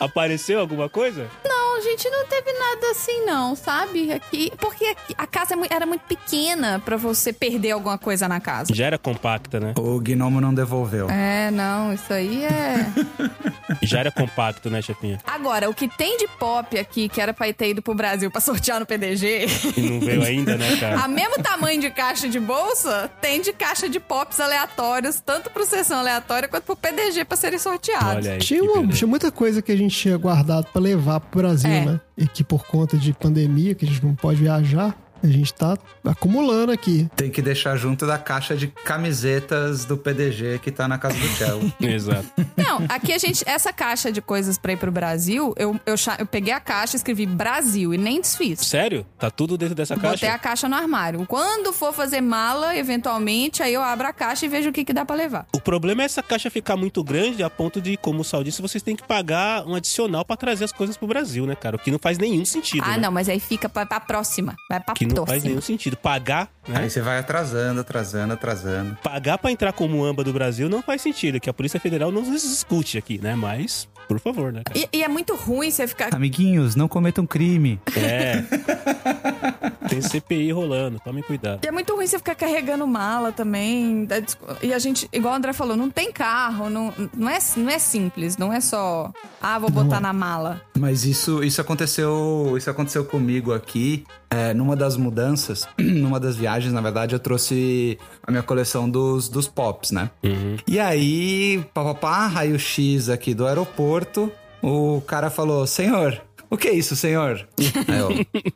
Apareceu alguma coisa? Não, gente, não teve nada assim, não, sabe? Aqui, porque aqui- a casa é era muito pequena pra você perder alguma coisa na casa. Já era compacta, né? O gnomo não devolveu. É, não, isso aí é. Já era compacto, né, chefinha? Agora, o que tem de pop aqui, que era pra ter ido pro Brasil pra sortear no PDG, E não veio ainda, né, cara? a mesmo tamanho de caixa de bolsa, tem de caixa de pops aleatórios, tanto pro sessão aleatória quanto pro PDG pra serem sorteados. Olha aí. Tinha, uma- tinha muita coisa que a gente tinha guardado pra levar pro Brasil, É. né? E que por conta de pandemia, que a gente não pode viajar, a gente tá acumulando aqui. Tem que deixar junto da caixa de camisetas do PDG que tá na casa do Cello. Exato. Não, aqui a gente. Essa caixa de coisas pra ir pro Brasil, eu, eu, eu peguei a caixa, escrevi Brasil e nem desfiz. Sério? Tá tudo dentro dessa Botei caixa? a caixa no armário. Quando for fazer mala, eventualmente, aí eu abro a caixa e vejo o que, que dá pra levar. O problema é essa caixa ficar muito grande a ponto de, como o Sal disse, vocês têm que pagar um adicional pra trazer as coisas pro Brasil, né, cara? O que não faz nenhum sentido. ah, né? não, mas aí fica pra, pra próxima. Vai pra Que não faz nenhum sentido. Pagar, né? Aí você vai atrasando, atrasando, atrasando. Pagar pra entrar como AMBA do Brasil não faz sentido, que a Polícia Federal não nos discute aqui, né? Mas, por favor, né? E, e é muito ruim você ficar. Amiguinhos, não cometam crime. É. Tem CPI rolando, tomem cuidado. E é muito ruim você ficar carregando mala também. desco- E a gente, igual o André falou, não tem carro, não, não, é, não é simples, não é só, ah, vou botar na mala. Mas isso, isso aconteceu. Isso aconteceu comigo aqui. é, numa das mudanças, numa das viagens, na verdade, eu trouxe a minha coleção dos, dos pops, né? E aí, papapá, raio-x aqui do aeroporto, o cara falou, senhor, o que é isso, senhor? Aí eu,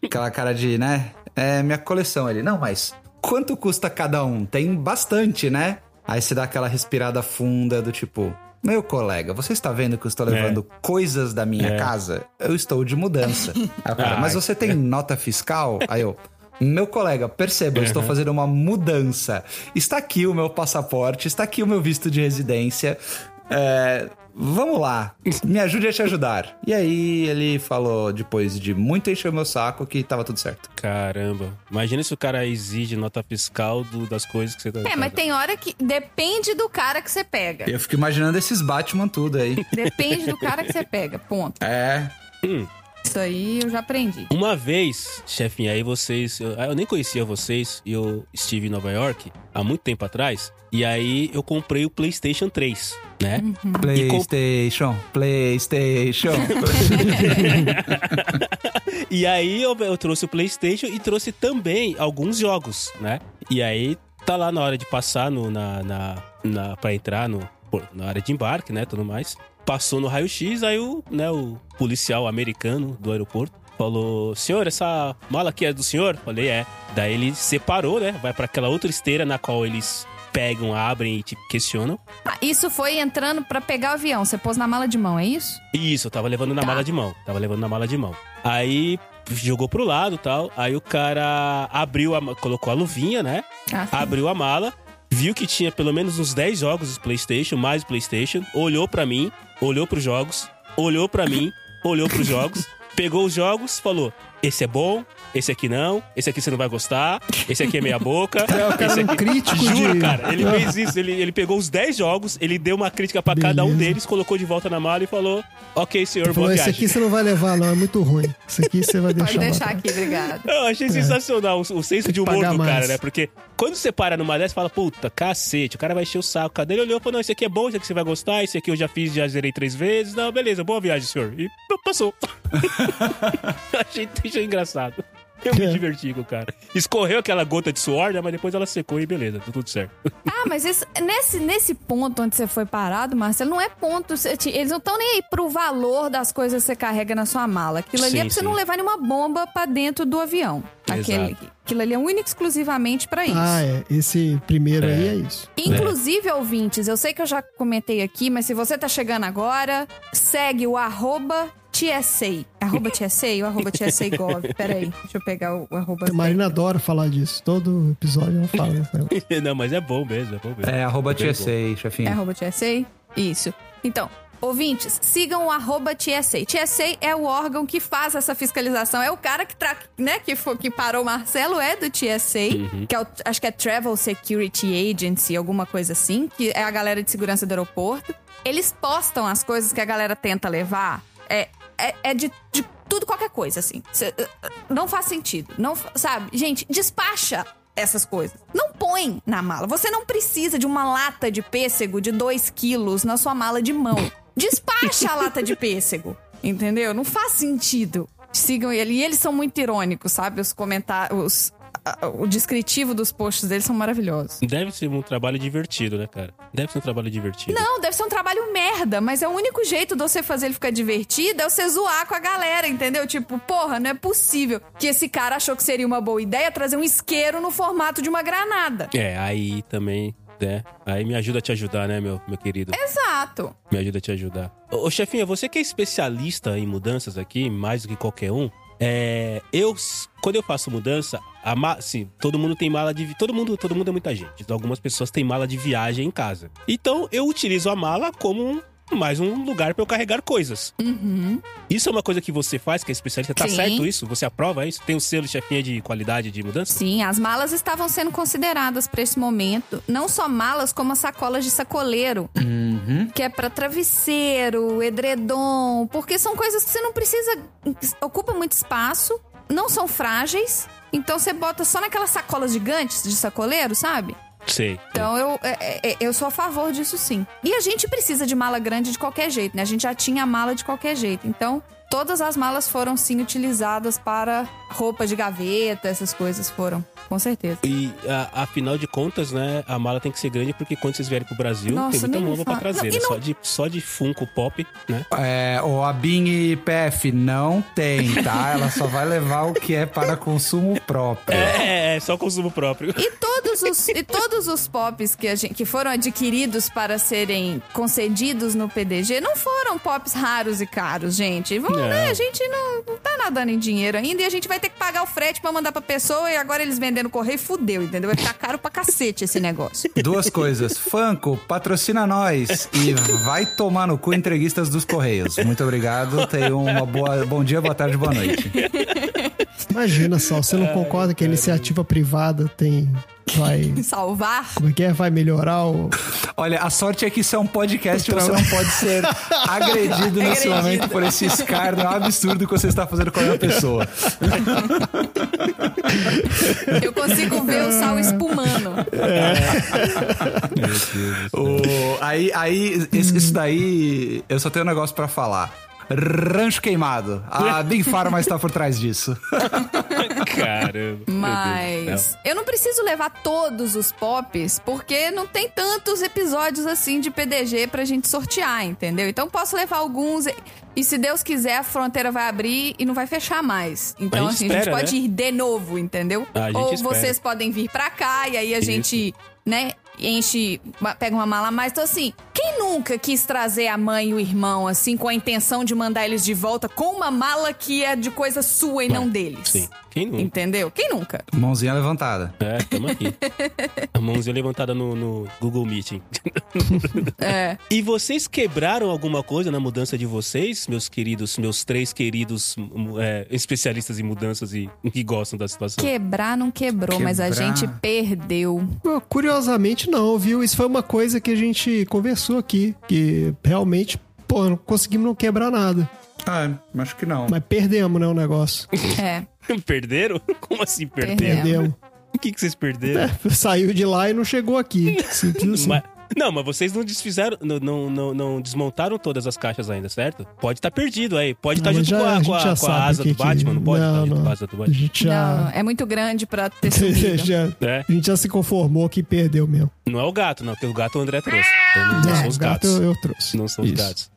aquela cara de, né? É minha coleção. Ele, não, mas quanto custa cada um? Tem bastante, né? Aí você dá aquela respirada funda do tipo. Meu colega, você está vendo que eu estou levando coisas da minha É. casa? Eu estou de mudança. Cara, Ah, mas você tem nota fiscal? Aí eu. Meu colega, perceba, eu estou fazendo uma mudança. Está aqui o meu passaporte, está aqui o meu visto de residência. É, vamos lá, me ajude a te ajudar. E aí ele falou, depois de muito encher o meu saco, que tava tudo certo. Caramba. Imagina se o cara exige nota fiscal do- das coisas que você tá. É, mas tem hora que depende do cara que você pega. Eu fico imaginando esses Batman tudo aí. Depende do cara que você pega, ponto. É, Isso aí eu já aprendi. Uma vez, chefinha, aí vocês. Eu, eu nem conhecia vocês, e eu estive em Nova York há muito tempo atrás. E aí eu comprei o PlayStation 3, né? Uhum. PlayStation, PlayStation. E aí eu, eu trouxe o PlayStation e trouxe também alguns jogos, né? E aí tá lá na hora de passar no, na, na, na, pra entrar no, na área de embarque, né? Tudo mais. Passou no raio-x, aí o, né, o policial americano do aeroporto falou: Senhor, essa mala aqui é do senhor? Falei: É. Daí ele separou, né? Vai pra aquela outra esteira na qual eles pegam, abrem e te questionam. Ah, isso foi entrando pra pegar o avião. Você pôs na mala de mão, é isso? Isso, eu tava levando na Tá. mala de mão. Tava levando na mala de mão. Aí jogou pro lado e tal. Aí o cara abriu a. colocou a luvinha, né? Ah. Abriu a mala, viu que tinha pelo menos uns 10 jogos do PlayStation, mais PlayStation, olhou pra mim, olhou pros jogos, olhou pra mim, olhou pros jogos, pegou os jogos, falou: esse é bom, esse aqui não, esse aqui você não vai gostar, esse aqui é meia boca. É, o cara esse é um aqui... crítico Juro, de- cara, ele fez isso. Ele, ele pegou os 10 jogos, ele deu uma crítica pra cada um deles, colocou de volta na mala e falou: Ok, senhor, Falou, boa esse viagem. aqui você não vai levar, não, é muito ruim. Esse aqui você vai deixar. Pode deixar aqui, obrigado. Eu achei sensacional o, o senso de humor do cara, né? Porque quando você para numa dessas, fala, puta, cacete, o cara vai encher o saco. Cadê ele olhou e falou, não, esse aqui é bom, esse aqui você vai gostar, esse aqui eu já fiz, já zerei três vezes. Não, beleza, boa viagem, senhor. E passou. achei, achei engraçado. Eu me É. diverti com o cara. Escorreu aquela gota de suor, né? Mas depois ela secou e beleza, deu tudo certo. Ah, mas esse- nesse, nesse ponto onde você foi parado, Marcelo, não é ponto. você Eles não estão nem aí pro valor das coisas que você carrega na sua mala. Aquilo ali Sim, é pra você sim. não levar nenhuma bomba pra dentro do avião. Aquele, Exato. Aquilo ali é único e exclusivamente pra isso. Ah, é. Esse primeiro É. aí é isso. Inclusive, ouvintes, eu sei que eu já comentei aqui, mas se você tá chegando agora, segue o arroba TSA. Arroba TSA ou arroba TSA Gov? Peraí, deixa eu pegar o, o arroba. A Marina adora falar disso. Todo episódio ela fala isso. né? não, mas é bom mesmo, é bom mesmo. É, arroba bom. TSA, chefinho. É arroba TSA? Isso. Então, ouvintes, sigam o arroba TSA. TSA é o órgão que faz essa fiscalização. É o cara que, tra... né, que, fo- que parou o Marcelo, é do TSA, que é o- acho que é Travel Security Agency, alguma coisa assim, que é a galera de segurança do aeroporto. Eles postam as coisas que a galera tenta levar. É, é, é de, de tudo, qualquer coisa, assim. Cê- não faz sentido. Não, sabe? Gente, despacha essas coisas. Não põe na mala. Você não precisa de uma lata de pêssego de 2 quilos na sua mala de mão. Despacha a lata de pêssego. Entendeu? Não faz sentido. Sigam ele. E eles são muito irônicos, sabe? Os comentários. O descritivo dos posts deles são maravilhosos. Deve ser um trabalho divertido, né, cara? Deve ser um trabalho divertido. Não, deve ser um trabalho merda, mas é o único jeito de você fazer ele ficar divertido é você zoar com a galera, entendeu? Tipo, porra, não é possível que esse cara achou que seria uma boa ideia trazer um isqueiro no formato de uma granada. É, aí também, né? Aí me ajuda a te ajudar, né, meu, meu querido? Exato. Me ajuda a te ajudar. Ô, chefinha, você que é especialista em mudanças aqui, mais do que qualquer um, é, eu, quando eu faço mudança, a ma, sim, todo mundo tem mala de, todo mundo, todo mundo é muita gente. Então, algumas pessoas têm mala de viagem em casa. Então, eu utilizo a mala como um- mais um lugar pra eu carregar coisas. Isso é uma coisa que você faz, que é especialista. Tá Sim. certo isso? Você aprova isso? Tem o selo chefinha de qualidade de mudança? Sim, as malas estavam sendo consideradas para esse momento, não só malas, como as sacolas de sacoleiro, que é para travesseiro, edredom, porque são coisas que você não precisa, ocupa muito espaço, não são frágeis, então você bota só naquelas sacolas gigantes de sacoleiro, sabe? Sei. Então eu, é, é, eu sou a favor disso sim. E a gente precisa de mala grande de qualquer jeito, né? A gente já tinha mala de qualquer jeito. Então, todas as malas foram sim utilizadas para roupa de gaveta, essas coisas foram, com certeza. E a- afinal de contas, né, a mala tem que ser grande porque quando vocês vierem pro Brasil, Nossa, tem muita mala pra trazer. Não, né? não- Só, de, só de Funko Pop, né? É, o Abin e PF não tem, tá? Ela só vai levar o que é para consumo próprio. É, é, só consumo próprio. E todos os, e todos os pops que, a gente, que foram adquiridos para serem concedidos no PDG não foram pops raros e caros, gente. Vamos, Não. né? A gente não, não tá nadando em dinheiro ainda e a gente vai ter que pagar o frete pra mandar pra pessoa e agora eles vendendo correio, fudeu, entendeu? Vai ficar caro pra cacete esse negócio. Duas coisas. Funko, patrocina nós e vai tomar no cu entreguistas dos Correios. Muito obrigado. Tenha uma boa. Bom dia, boa tarde, boa noite. Imagina só, você não concorda que a iniciativa privada tem. Vai. Salvar. Como é que é? Vai melhorar o. Olha, a sorte é que isso é um podcast e você não pode ser agredido nesse Agredido. momento por esse escárnio absurdo que você está fazendo com a minha pessoa. Eu consigo ver o sal espumando. O- aí, aí isso, isso daí, eu só tenho um negócio pra falar. Rancho queimado. A Big Pharma está por trás disso. Caramba. Mas eu não preciso levar todos os pops, porque não tem tantos episódios assim de PDG pra gente sortear, entendeu? Então posso levar alguns. e- se Deus quiser, a fronteira vai abrir e não vai fechar mais. Então, A gente assim, a gente espera, pode né? ir de novo, entendeu? A gente Ou espera. vocês podem vir pra cá e aí a gente, né, enche, pega uma mala a mais. Então, assim, quem nunca quis trazer a mãe e o irmão, assim, com a intenção de mandar eles de volta com uma mala que é de coisa sua e não deles? sim. Quem nunca? Entendeu? Quem nunca? Mãozinha levantada. É, tamo aqui. A mãozinha levantada no, no Google Meeting. É. E vocês quebraram alguma coisa na mudança de vocês, meus queridos, meus três queridos hum, é, especialistas em mudanças e que gostam da situação? Quebrar não quebrou, mas a Quebrar. gente perdeu. Curiosamente não, viu? Isso foi uma coisa que a gente conversou aqui, que realmente, pô, não conseguimos não quebrar nada. Ah, acho que não. Mas perdemos, né, o negócio. É. Perderam? Como assim perderam? Perdemos. O que, que vocês perderam? É, saiu de lá e não chegou aqui. Simples assim. Mas- não, mas vocês não desfizeram, não, não, não, não desmontaram todas as caixas ainda, certo? Pode estar perdido aí. Pode estar mas junto já- com a a, gente com a- já com a sabe asa que do Batman, que- não pode estar junto com a asa do Batman. já, Não, é muito grande pra ter sumido. já, É. a gente já se conformou que perdeu mesmo. Não é o gato, não, porque o gato o André trouxe. Então não, não são os o gato gatos. eu, eu trouxe. Não são os Isso. gatos.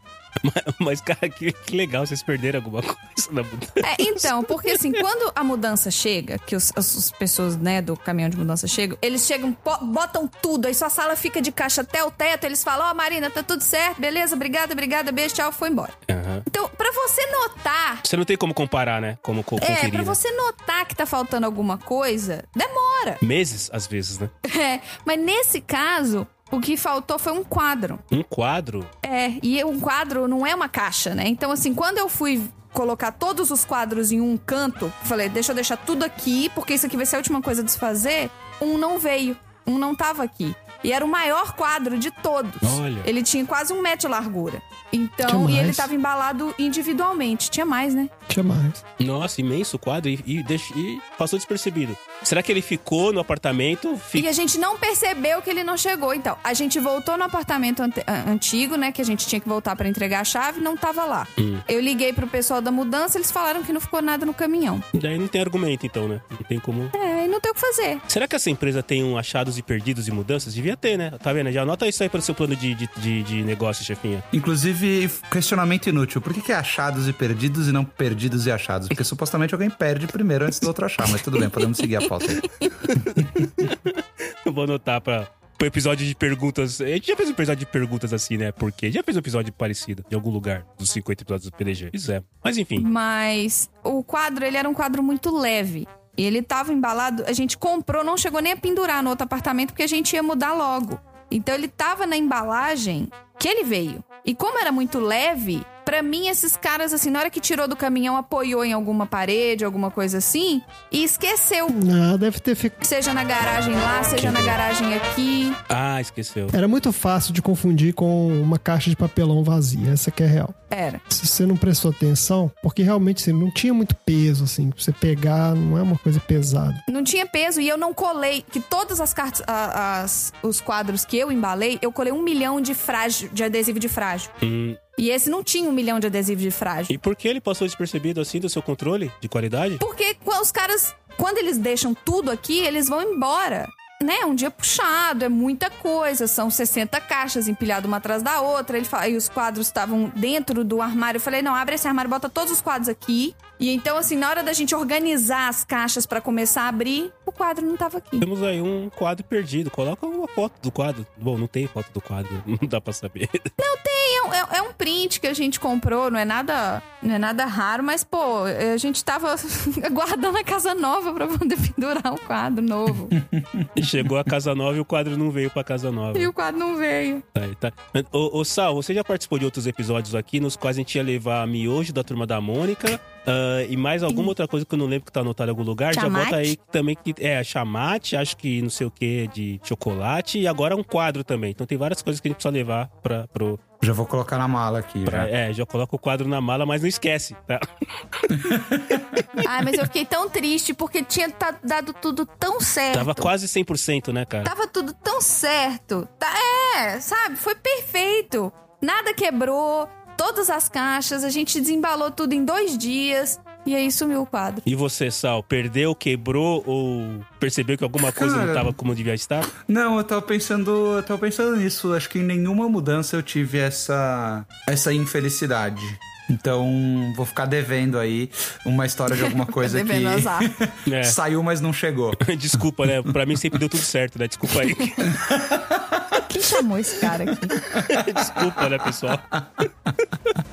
Mas, cara, que, que legal vocês perderam alguma coisa na mudança. É, então, porque assim, quando a mudança chega, que os, as, as pessoas, né, do caminhão de mudança chegam, eles chegam, botam tudo, aí sua sala fica de caixa até o teto, eles falam, ó, Marina, tá tudo certo, beleza, obrigada, obrigada, beijo, tchau, foi embora. Aham. Então, pra você notar, Você não tem como comparar, né? Como co- é, conferir. pra né? você notar que tá faltando alguma coisa, demora. Meses, às vezes, né? É, mas nesse caso, o que faltou foi um quadro. Um quadro. É, e um quadro não é uma caixa, né? Então, assim, quando eu fui colocar todos os quadros em um canto, falei, deixa eu deixar tudo aqui, porque isso aqui vai ser a última coisa a desfazer. Um não veio, um não tava aqui. E era o maior quadro de todos. Olha. Ele tinha quase um metro de largura. Então, e ele mais? tava embalado individualmente. Tinha mais, né? Tinha mais. Nossa, imenso o quadro e, e, e passou despercebido. Será que ele ficou no apartamento? Fi- E a gente não percebeu que ele não chegou. Então, a gente voltou no apartamento ante- antigo, né? Que a gente tinha que voltar pra entregar a chave, não tava lá. Hum. Eu liguei pro pessoal da mudança, eles falaram que não ficou nada no caminhão. Daí não tem argumento, então, né? Não tem como. É, e não tem o que fazer. Será que essa empresa tem um achados e perdidos e mudanças? Devia ter, né? Tá vendo? Já anota isso aí para o seu plano de, de, de, de negócio, chefinha. Inclusive, questionamento inútil. Por que, que é achados e perdidos e não perdidos e achados? Porque supostamente alguém perde primeiro antes do outro achar. Mas tudo bem, podemos seguir a pauta aí. Eu vou anotar pra. Pro episódio de perguntas. A gente já fez um episódio de perguntas assim, né? Porque já fez um episódio parecido de algum lugar dos 50 episódios do PDG. Pois é. Mas enfim. Mas o quadro, ele era um quadro muito leve. E ele tava embalado, a gente comprou, não chegou nem a pendurar no outro apartamento porque a gente ia mudar logo. Então ele tava na embalagem que ele veio. E como era muito leve, pra mim esses caras assim, na hora que tirou do caminhão, apoiou em alguma parede, alguma coisa assim, e esqueceu. Não, deve ter ficado. Seja na garagem lá, seja na garagem aqui. Ah, esqueceu. Era muito fácil de confundir com uma caixa de papelão vazia. Essa que é real. Era. Se você não prestou atenção, porque realmente assim, não tinha muito peso, assim, pra você pegar, não é uma coisa pesada. Não tinha peso e eu não colei, que todas as cartas, a- as, os quadros que eu embalei, eu colei um milhão de frágil, de adesivo de frágil. Hum, E esse não tinha um milhão de adesivo de frágil. e por que ele passou despercebido assim do seu controle de qualidade? Porque qu- os caras, quando eles deixam tudo aqui, eles vão embora. Né? Um dia puxado, é muita coisa. São 60 caixas empilhadas uma atrás da outra. Ele fala, e os quadros estavam dentro do armário. Eu falei, não, abre esse armário, bota todos os quadros aqui. E então, assim, na hora da gente organizar as caixas pra começar a abrir, o quadro não tava aqui. Temos aí um quadro perdido. Coloca uma foto do quadro. Bom, não tem foto do quadro, não dá pra saber. É, um- é- é um print que a gente comprou, não é nada, não é nada raro, mas pô, a gente tava aguardando a casa nova pra poder pendurar um quadro novo. Chegou a casa nova e o quadro não veio pra casa nova. e o quadro não veio. Tá, aí, tá. Ô, ô, Sal, você já participou de outros episódios aqui nos quais a gente ia levar miojo da turma da Mônica ah, e mais alguma outra coisa que eu não lembro que tá anotado em algum lugar. Já Chamate? bota aí também que é chamate, acho que não sei o que de chocolate e agora um quadro também. Então tem várias coisas que a gente precisa levar pra, pro. Já vou colocar na mala aqui. pra- já. é, já coloca o quadro na mala, mas não esquece, tá? Ai, mas eu fiquei tão triste porque tinha dado tudo tão certo. Tava quase 100%, né, cara? Tava tudo tão certo. Tá, é, sabe? Foi perfeito. Nada quebrou. Todas as caixas, a gente desembalou tudo em dois dias. E aí sumiu o quadro. E você, Sal, perdeu, quebrou ou percebeu que alguma coisa não Cara, tava como devia estar? Não, eu tava pensando, eu tava pensando nisso. Acho que em nenhuma mudança eu tive essa essa infelicidade. Então, vou ficar devendo aí uma história de alguma coisa que. É. saiu, mas não chegou. Desculpa, né? Pra mim sempre deu tudo certo, né? Desculpa aí. Quem chamou esse cara aqui? Desculpa, né, pessoal?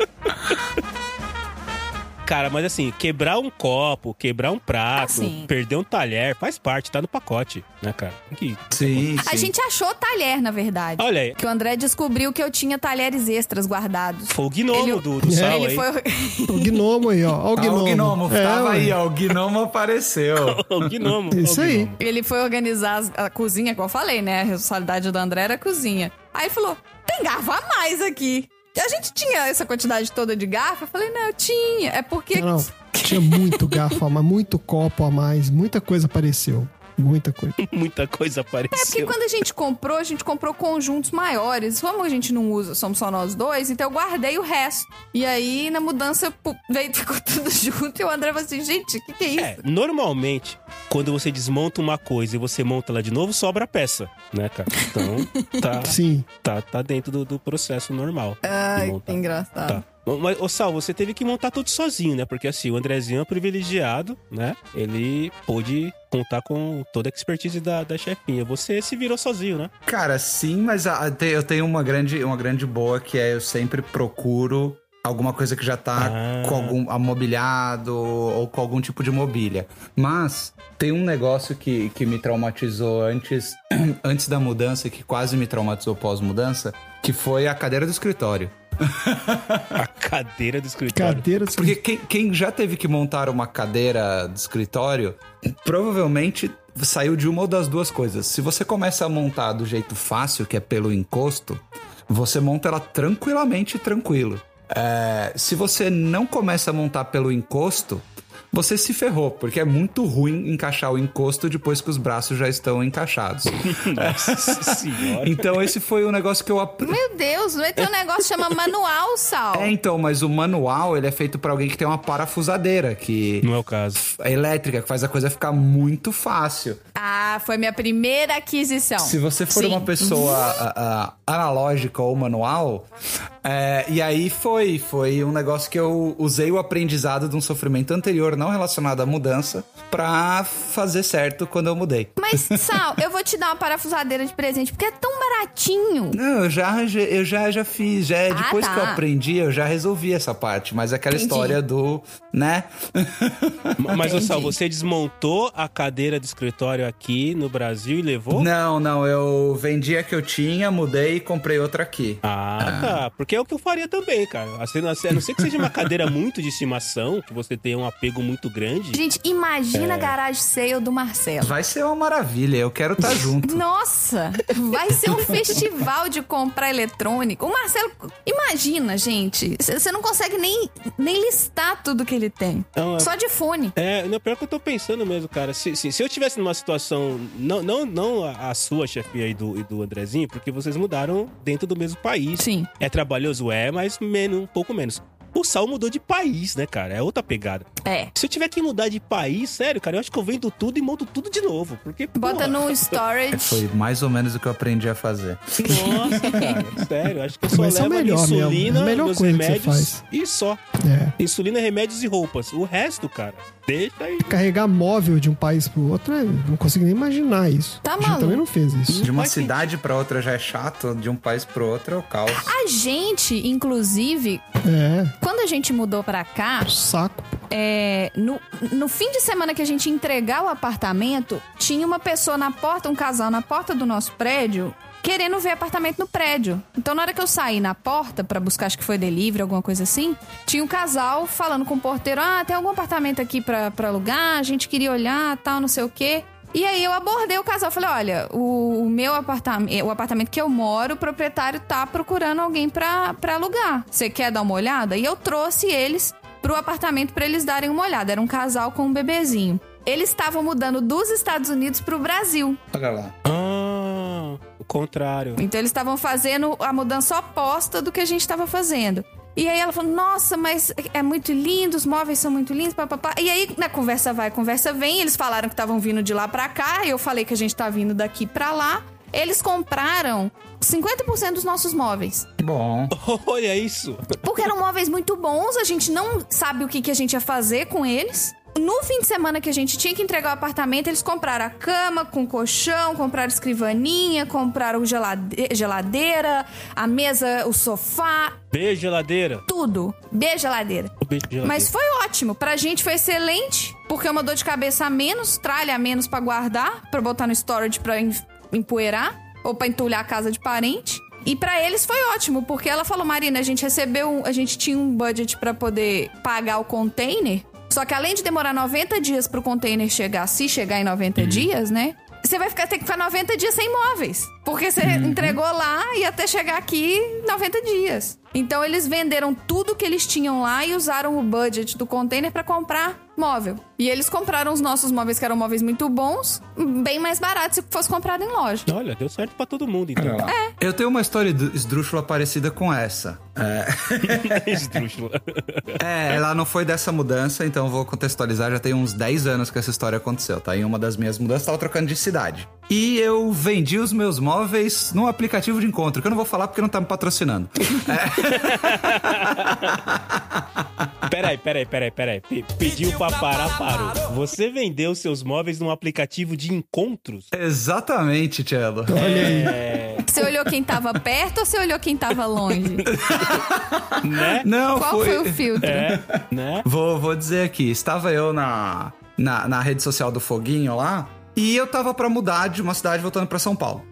Cara, mas assim, quebrar um copo, quebrar um prato, Ah, sim. perder um talher, faz parte, tá no pacote, né, cara? Tem que- Sim, A gente achou talher, na verdade. Olha aí, Que o André descobriu que eu tinha talheres extras guardados. foi o gnomo Ele- do, do sal Ele aí. foi. O gnomo aí, ó. Ó o Ah, gnomo. o gnomo, É, tava ué. aí, ó. O gnomo apareceu. o gnomo. Isso o aí. Ele foi organizar a cozinha, como eu falei, né? A responsabilidade do André era a cozinha. Aí ele falou: tem garfo a mais aqui. A gente tinha essa quantidade toda de garfo? Eu falei, não, eu tinha. É porque. Não, não. Tinha muito garfo a mais, muito copo a mais, muita coisa apareceu. Muita coisa. Muita coisa É porque apareceu. quando a gente comprou, a gente comprou conjuntos maiores. Como a gente não usa, somos só nós dois, então eu guardei o resto. E aí, na mudança, veio, ficou tudo junto e o André falou assim: gente, o que, que é isso? É, normalmente, quando você desmonta uma coisa e você monta ela de novo, sobra a peça, né, cara? Então, tá, Sim. tá, tá dentro do, do processo normal. Ai, que engraçado. Tá. Mas, ô Sal, você teve que montar tudo sozinho, né? Porque assim, o Andrezinho é um privilegiado, né? Ele pôde contar com toda a expertise da, da chefinha. Você se virou sozinho, né? Cara, sim, mas a- eu tenho uma grande, uma grande boa que é eu sempre procuro alguma coisa que já tá Ah. com algum amobiliado ou com algum tipo de mobília. Mas tem um negócio que, que me traumatizou antes, antes da mudança, que quase me traumatizou pós-mudança, que foi a cadeira do escritório. A cadeira do escritório. Cadeira de Porque quem, quem já teve que montar uma cadeira de escritório, provavelmente saiu de uma ou das duas coisas. Se você começa a montar do jeito fácil, que é pelo encosto, você monta ela tranquilamente tranquilo. É, se você não começa a montar pelo encosto, você se ferrou, porque é muito ruim encaixar o encosto depois que os braços já estão encaixados. Nossa senhora. Então esse foi o negócio que eu aprendi. Meu Deus, não é ter um negócio que chama manual, Sal. É, então, mas o manual, ele é feito pra alguém que tem uma parafusadeira, que Não é o caso. é elétrica, que faz a coisa ficar muito fácil. Ah, foi minha primeira aquisição. Se você for Sim. uma pessoa a- a- analógica ou manual, é, e aí foi, foi um negócio que eu usei o aprendizado de um sofrimento anterior, não relacionado à mudança, pra fazer certo quando eu mudei. Mas, Sal, eu vou te dar uma parafusadeira de presente, porque é tão baratinho. Não, eu já, eu já, já fiz, já, Ah, depois tá. que eu aprendi, eu já resolvi essa parte, mas aquela Entendi. história do, né? Mas, Sal, você desmontou a cadeira do escritório aqui no Brasil e levou? Não, não, eu vendi a que eu tinha, mudei e comprei outra aqui. Ah, tá. Porque é o que eu faria também, cara. A não ser que seja uma cadeira muito de estimação, que você tenha um apego muito grande. Gente, imagina a garage sale do Marcelo. Vai ser uma maravilha, eu quero estar junto. Nossa, vai ser um festival de comprar eletrônico. O Marcelo, imagina, gente. Você não consegue nem, nem listar tudo que ele tem. Não, é- Só de fone. É, não, pior que eu tô pensando mesmo, cara. Se, se, se eu tivesse numa situação. Não, não, não a, a sua chefia e do, e do Andrezinho, porque vocês mudaram dentro do mesmo país. Sim. É trabalhoso? É, mas menos, um pouco menos. O Sal mudou de país, né, cara? É outra pegada. É. Se eu tiver que mudar de país, sério, cara, eu acho que eu vendo tudo e monto tudo de novo. Porque. Bota porra, no storage. Foi mais ou menos o que eu aprendi a fazer. Nossa, cara, sério. Acho que eu só Mas é levo melhor insulina, É melhor meus remédios e só. É. Insulina, remédios e roupas. O resto, cara, deixa aí. Carregar móvel de um país pro outro, eu não consigo nem imaginar isso. Tá a gente maluco? também não fez isso. De uma Faz cidade pra outra já é chato, de um país pro outro é o caos. A gente, inclusive, É, quando a gente mudou pra cá, saco. é, no, no fim de semana que a gente entregar o apartamento, tinha uma pessoa na porta, um casal na porta do nosso prédio, querendo ver apartamento no prédio. Então, na hora que eu saí na porta pra buscar, acho que foi delivery, alguma coisa assim, tinha um casal falando com o porteiro: Ah, tem algum apartamento aqui pra, pra alugar? A gente queria olhar, tal, não sei o quê. E aí eu abordei o casal, falei, olha, o, o meu apartamento, o apartamento que eu moro, o proprietário tá procurando alguém pra, pra alugar. Você quer dar uma olhada? E eu trouxe eles pro apartamento pra eles darem uma olhada. Era um casal com um bebezinho. Eles estavam mudando dos Estados Unidos pro Brasil. Olha lá. Ah, o contrário. Então eles estavam fazendo a mudança oposta do que a gente estava fazendo. E aí ela falou: Nossa, mas é muito lindo, os móveis são muito lindos, papapá. E aí, na conversa vai, conversa vem, eles falaram que estavam vindo de lá pra cá, e eu falei que a gente tá vindo daqui pra lá. Eles compraram 50% dos nossos móveis. Bom. Olha isso. Porque eram móveis muito bons, a gente não sabe o que, que a gente ia fazer com eles. No fim de semana que a gente tinha que entregar o apartamento, eles compraram a cama com colchão, compraram escrivaninha, compraram gelade- geladeira, a mesa, o sofá, Beijo, geladeira. tudo. Beijo, geladeira. Beijo, geladeira. Mas foi ótimo. Pra gente foi excelente, porque é uma dor de cabeça a menos, tralha a menos pra guardar, pra botar no storage pra em- empoeirar ou pra entulhar a casa de parente. E pra eles foi ótimo, porque ela falou: "Marina, a gente recebeu, a gente tinha um budget pra poder pagar o container, só que além de demorar 90 dias pro container chegar, se chegar em 90 dias, né? Você vai ficar, ter que ficar 90 dias sem móveis. Porque você entregou lá e até chegar aqui 90 dias. Então eles venderam tudo que eles tinham lá e usaram o budget do container pra comprar móvel. E eles compraram os nossos móveis, que eram móveis muito bons, bem mais baratos se fosse comprado em loja. Olha, deu certo pra todo mundo, então. Eu tenho uma história esdrúxula parecida com essa. É, Esdrúxula. é, ela não foi dessa mudança, então eu vou contextualizar. Já tem uns 10 anos que essa história aconteceu, tá? Em uma das minhas mudanças, tava trocando de cidade. E eu vendi os meus móveis num aplicativo de encontro, que eu não vou falar porque não tá me patrocinando. Peraí, peraí, peraí, peraí. Pe- Pediu pra parar, parou. Você vendeu seus móveis num aplicativo de encontros? Exatamente, Cello. Olha aí. É, Você olhou quem tava perto ou você olhou quem tava longe? né? Não, Qual foi o filtro? É, né? Vou, vou dizer aqui, estava eu na, na, na rede social do Foguinho lá, e eu tava pra mudar de uma cidade voltando pra São Paulo.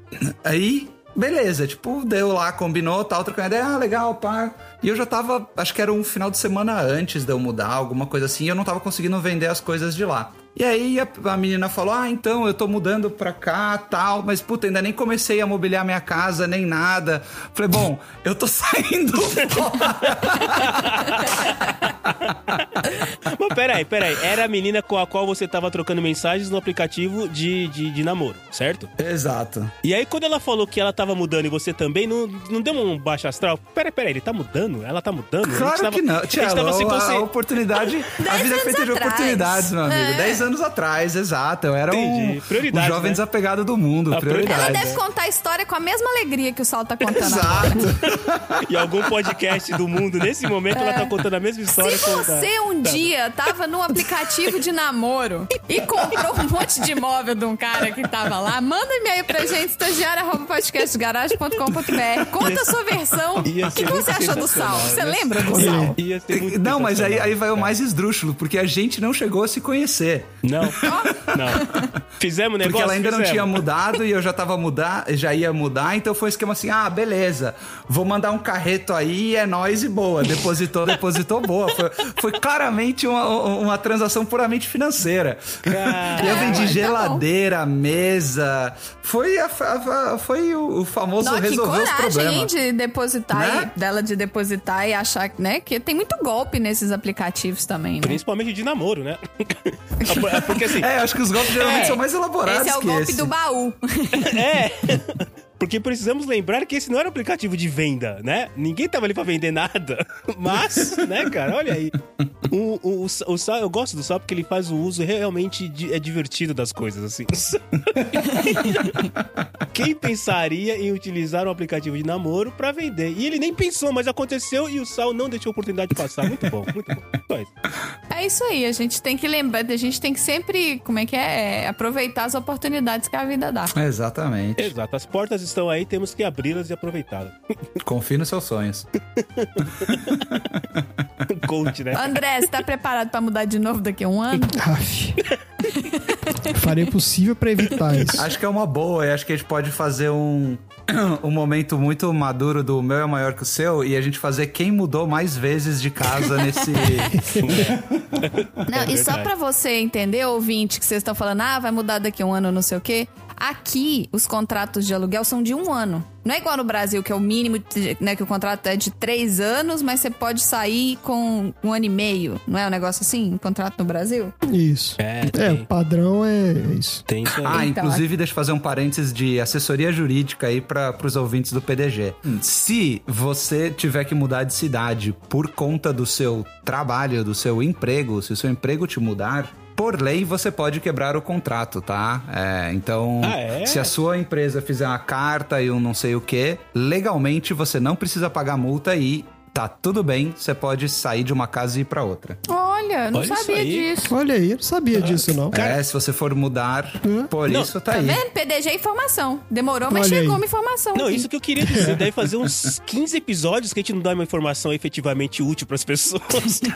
Aí, beleza, tipo, deu lá, combinou, tal, trocando ideia, ah, legal, pá. E eu já tava, acho que era um final de semana antes de eu mudar, alguma coisa assim, e eu não tava conseguindo vender as coisas de lá. E aí a, a menina falou: Ah, então eu tô mudando pra cá tal, mas puta, ainda nem comecei a mobiliar minha casa, nem nada. Falei, bom, eu tô saindo Mas peraí, peraí. Era a menina com a qual você tava trocando mensagens no aplicativo de, de, de namoro, certo? Exato. E aí, quando ela falou que ela tava mudando e você também, não, não deu um baixo astral? Peraí, peraí, ele tá mudando? Ela tá mudando? A gente Claro tava- que não. A gente Tchelo, tava se a, a oportunidade. a Dez vida é anos feita de atrás. oportunidades, meu amigo. É. Dez anos atrás, exato. Eu era um, um jovem né? desapegado do mundo. A prioridades. Ela prioridade. deve contar a história com a mesma alegria que o Sal tá contando. Exato. Em algum podcast do mundo, nesse momento, ela tá contando a mesma história. Se você um Tá. dia tava num aplicativo de namoro e comprou um monte de imóvel de um cara que tava lá, manda um e-mail pra gente, estagiário.podcastgaragem.com.br. Conta a sua versão. O que, que você achou do Sal? Você né? lembra do Sal? Ia ser muito Não, mas aí, aí vai o mais esdrúxulo, porque a gente não chegou a se conhecer. Não, não. Fizemos negócio? Porque ela ainda não Fizemos. tinha mudado e eu já tava mudar, já ia mudar, então foi um esquema assim: ah, beleza, vou mandar um carreto aí, é nóis e boa. Depositou, depositou boa. Foi, foi claramente uma, uma transação puramente financeira. Cara, E eu vendi tá bom. geladeira, mesa. Foi, a- a- a- foi o, o famoso Não, que resolver os coragem, hein, problemas. de depositar, Né? e, dela de depositar e achar, né, que tem muito golpe nesses aplicativos também, né? Principalmente de namoro, né? Porque assim, É, acho que os golpes geralmente É. são mais elaborados Esse é o que golpe esse. do baú. É. Porque precisamos lembrar que esse não era um aplicativo de venda, né? Ninguém tava ali pra vender nada. Mas, né, cara, olha aí. O, o, o, o eu gosto do Sal porque ele faz o uso realmente di- é divertido das coisas, assim. Quem pensaria em utilizar um aplicativo de namoro pra vender? E ele nem pensou, mas aconteceu e o Sal não deixou a oportunidade de passar. Muito bom, muito bom. É isso aí, a gente tem que lembrar, a gente tem que sempre, como é que é, É, aproveitar as oportunidades que a vida dá. Exatamente. Exato, as portas estão aí, temos que abri-las e aproveitá-las. Confie nos seus sonhos. Coach, né? André, você tá preparado pra mudar de novo daqui a um ano? Farei o possível pra evitar isso. Acho que é uma boa, e acho que a gente pode fazer um, um momento muito maduro do meu é maior que o seu e a gente fazer quem mudou mais vezes de casa nesse. Não, e só pra você entender, ouvinte, que vocês estão falando, ah, vai mudar daqui a um ano, não sei o quê. Aqui, os contratos de aluguel são de um ano. Não é igual no Brasil, que é o mínimo, né? Que o contrato é de três anos, mas você pode sair com um ano e meio. Não é um negócio assim? Um contrato no Brasil? Isso. É, É, o padrão é isso. Tem isso aí. Ah, Então, inclusive, deixa eu fazer um parênteses de assessoria jurídica aí para os ouvintes do PDG. Se você tiver que mudar de cidade por conta do seu trabalho, do seu emprego, se o seu emprego te mudar. Por lei, você pode quebrar o contrato, tá? É, então, Ah, é? se a sua empresa fizer uma carta e um não sei o que, legalmente você não precisa pagar multa e tá tudo bem, você pode sair de uma casa e ir pra outra. Olha Olha, não Olha isso sabia aí. disso. Olha aí, eu não sabia disso, não. É, se você for mudar, por Não, isso tá Tá aí. vendo? PDG é informação. Demorou, mas Olha chegou aí. uma informação. Não, aqui. isso que eu queria dizer. Deve fazer uns 15 episódios que a gente não dá uma informação efetivamente útil pras pessoas.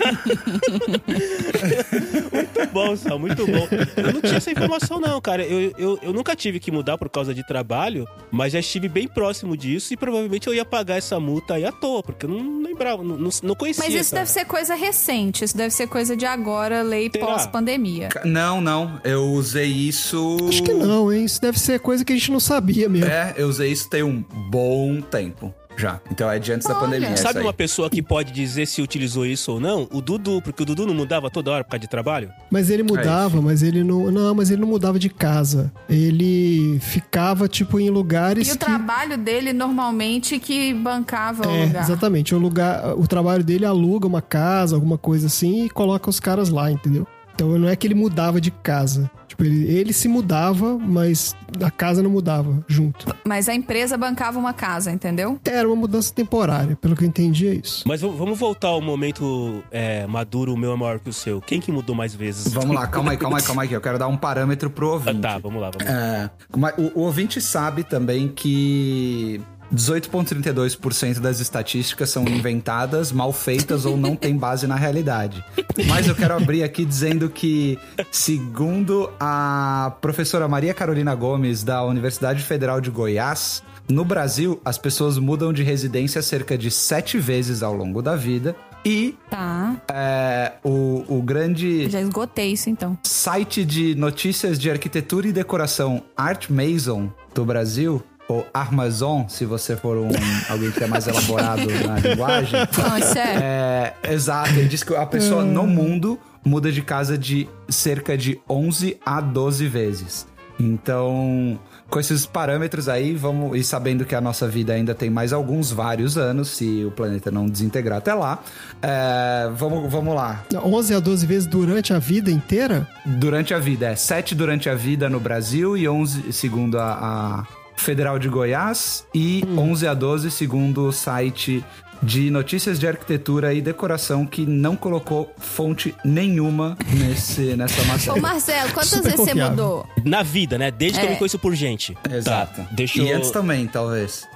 muito bom, Sal, muito bom. Eu não tinha essa informação, não, cara. Eu, eu, eu nunca tive que mudar por causa de trabalho, mas já estive bem próximo disso e provavelmente eu ia pagar essa multa aí à toa, porque eu não lembrava, não, não, conhecia. Mas isso essa- deve ser coisa recente. Isso deve ser coisa de agora, lei pós-pandemia. Não, não. Eu usei isso. Acho que não, hein? Isso deve ser coisa que a gente não sabia mesmo. É, eu usei isso tem um bom tempo já. Então é de antes da Olha. pandemia. essa Sabe uma pessoa que pode dizer se utilizou isso ou não? O Dudu, porque o Dudu não mudava toda hora por causa de trabalho? Mas ele mudava, mas ele não. Não, mas ele não mudava de casa. Ele ficava, tipo, em lugares. E o que... trabalho dele, normalmente, que bancava o É, lugar. exatamente. O lugar, o trabalho dele aluga uma casa, alguma coisa assim, e coloca os caras lá, entendeu? Então não é que ele mudava de casa. Tipo, ele, ele se mudava, mas a casa não mudava junto. Mas a empresa bancava uma casa, entendeu? Era uma mudança temporária, pelo que eu entendi é isso. Mas vamos voltar ao momento é, maduro, o meu é maior que o seu. Quem que mudou mais vezes? Vamos lá, calma aí, calma aí, calma aí. que Eu quero dar um parâmetro pro Ah, ouvinte. tá, vamos lá, vamos lá. É, o, o ouvinte sabe também que 18,32% das estatísticas são inventadas, mal feitas ou não têm base na realidade. Mas eu quero abrir aqui dizendo que, segundo a professora Maria Carolina Gomes, da Universidade Federal de Goiás, no Brasil, as pessoas mudam de residência cerca de sete vezes ao longo da vida. E Tá. é, o, o grande Já esgotei isso, então. site de notícias de arquitetura e decoração Art Mason do Brasil, ou Armazon, se você for um, alguém que é mais elaborado na linguagem. Não, é sério. É, exato, ele diz que a pessoa no mundo muda de casa de cerca de 11 a 12 vezes. Então, com esses parâmetros aí, vamos e sabendo que a nossa vida ainda tem mais alguns vários anos, se o planeta não desintegrar até lá, é, vamos, vamos lá. 11 a 12 vezes durante a vida inteira? Durante a vida, é 7 durante a vida no Brasil e 11 segundo a, a Federal de Goiás e 11 a 12 segundo o site de notícias de arquitetura e decoração que não colocou fonte nenhuma nesse, nessa Ô, matéria. Marcelo, quantas Super vezes você confiável. mudou? Na vida, né? Desde que eu É. me conheço por gente. Exato. Tá, deixa E eu... antes também, talvez.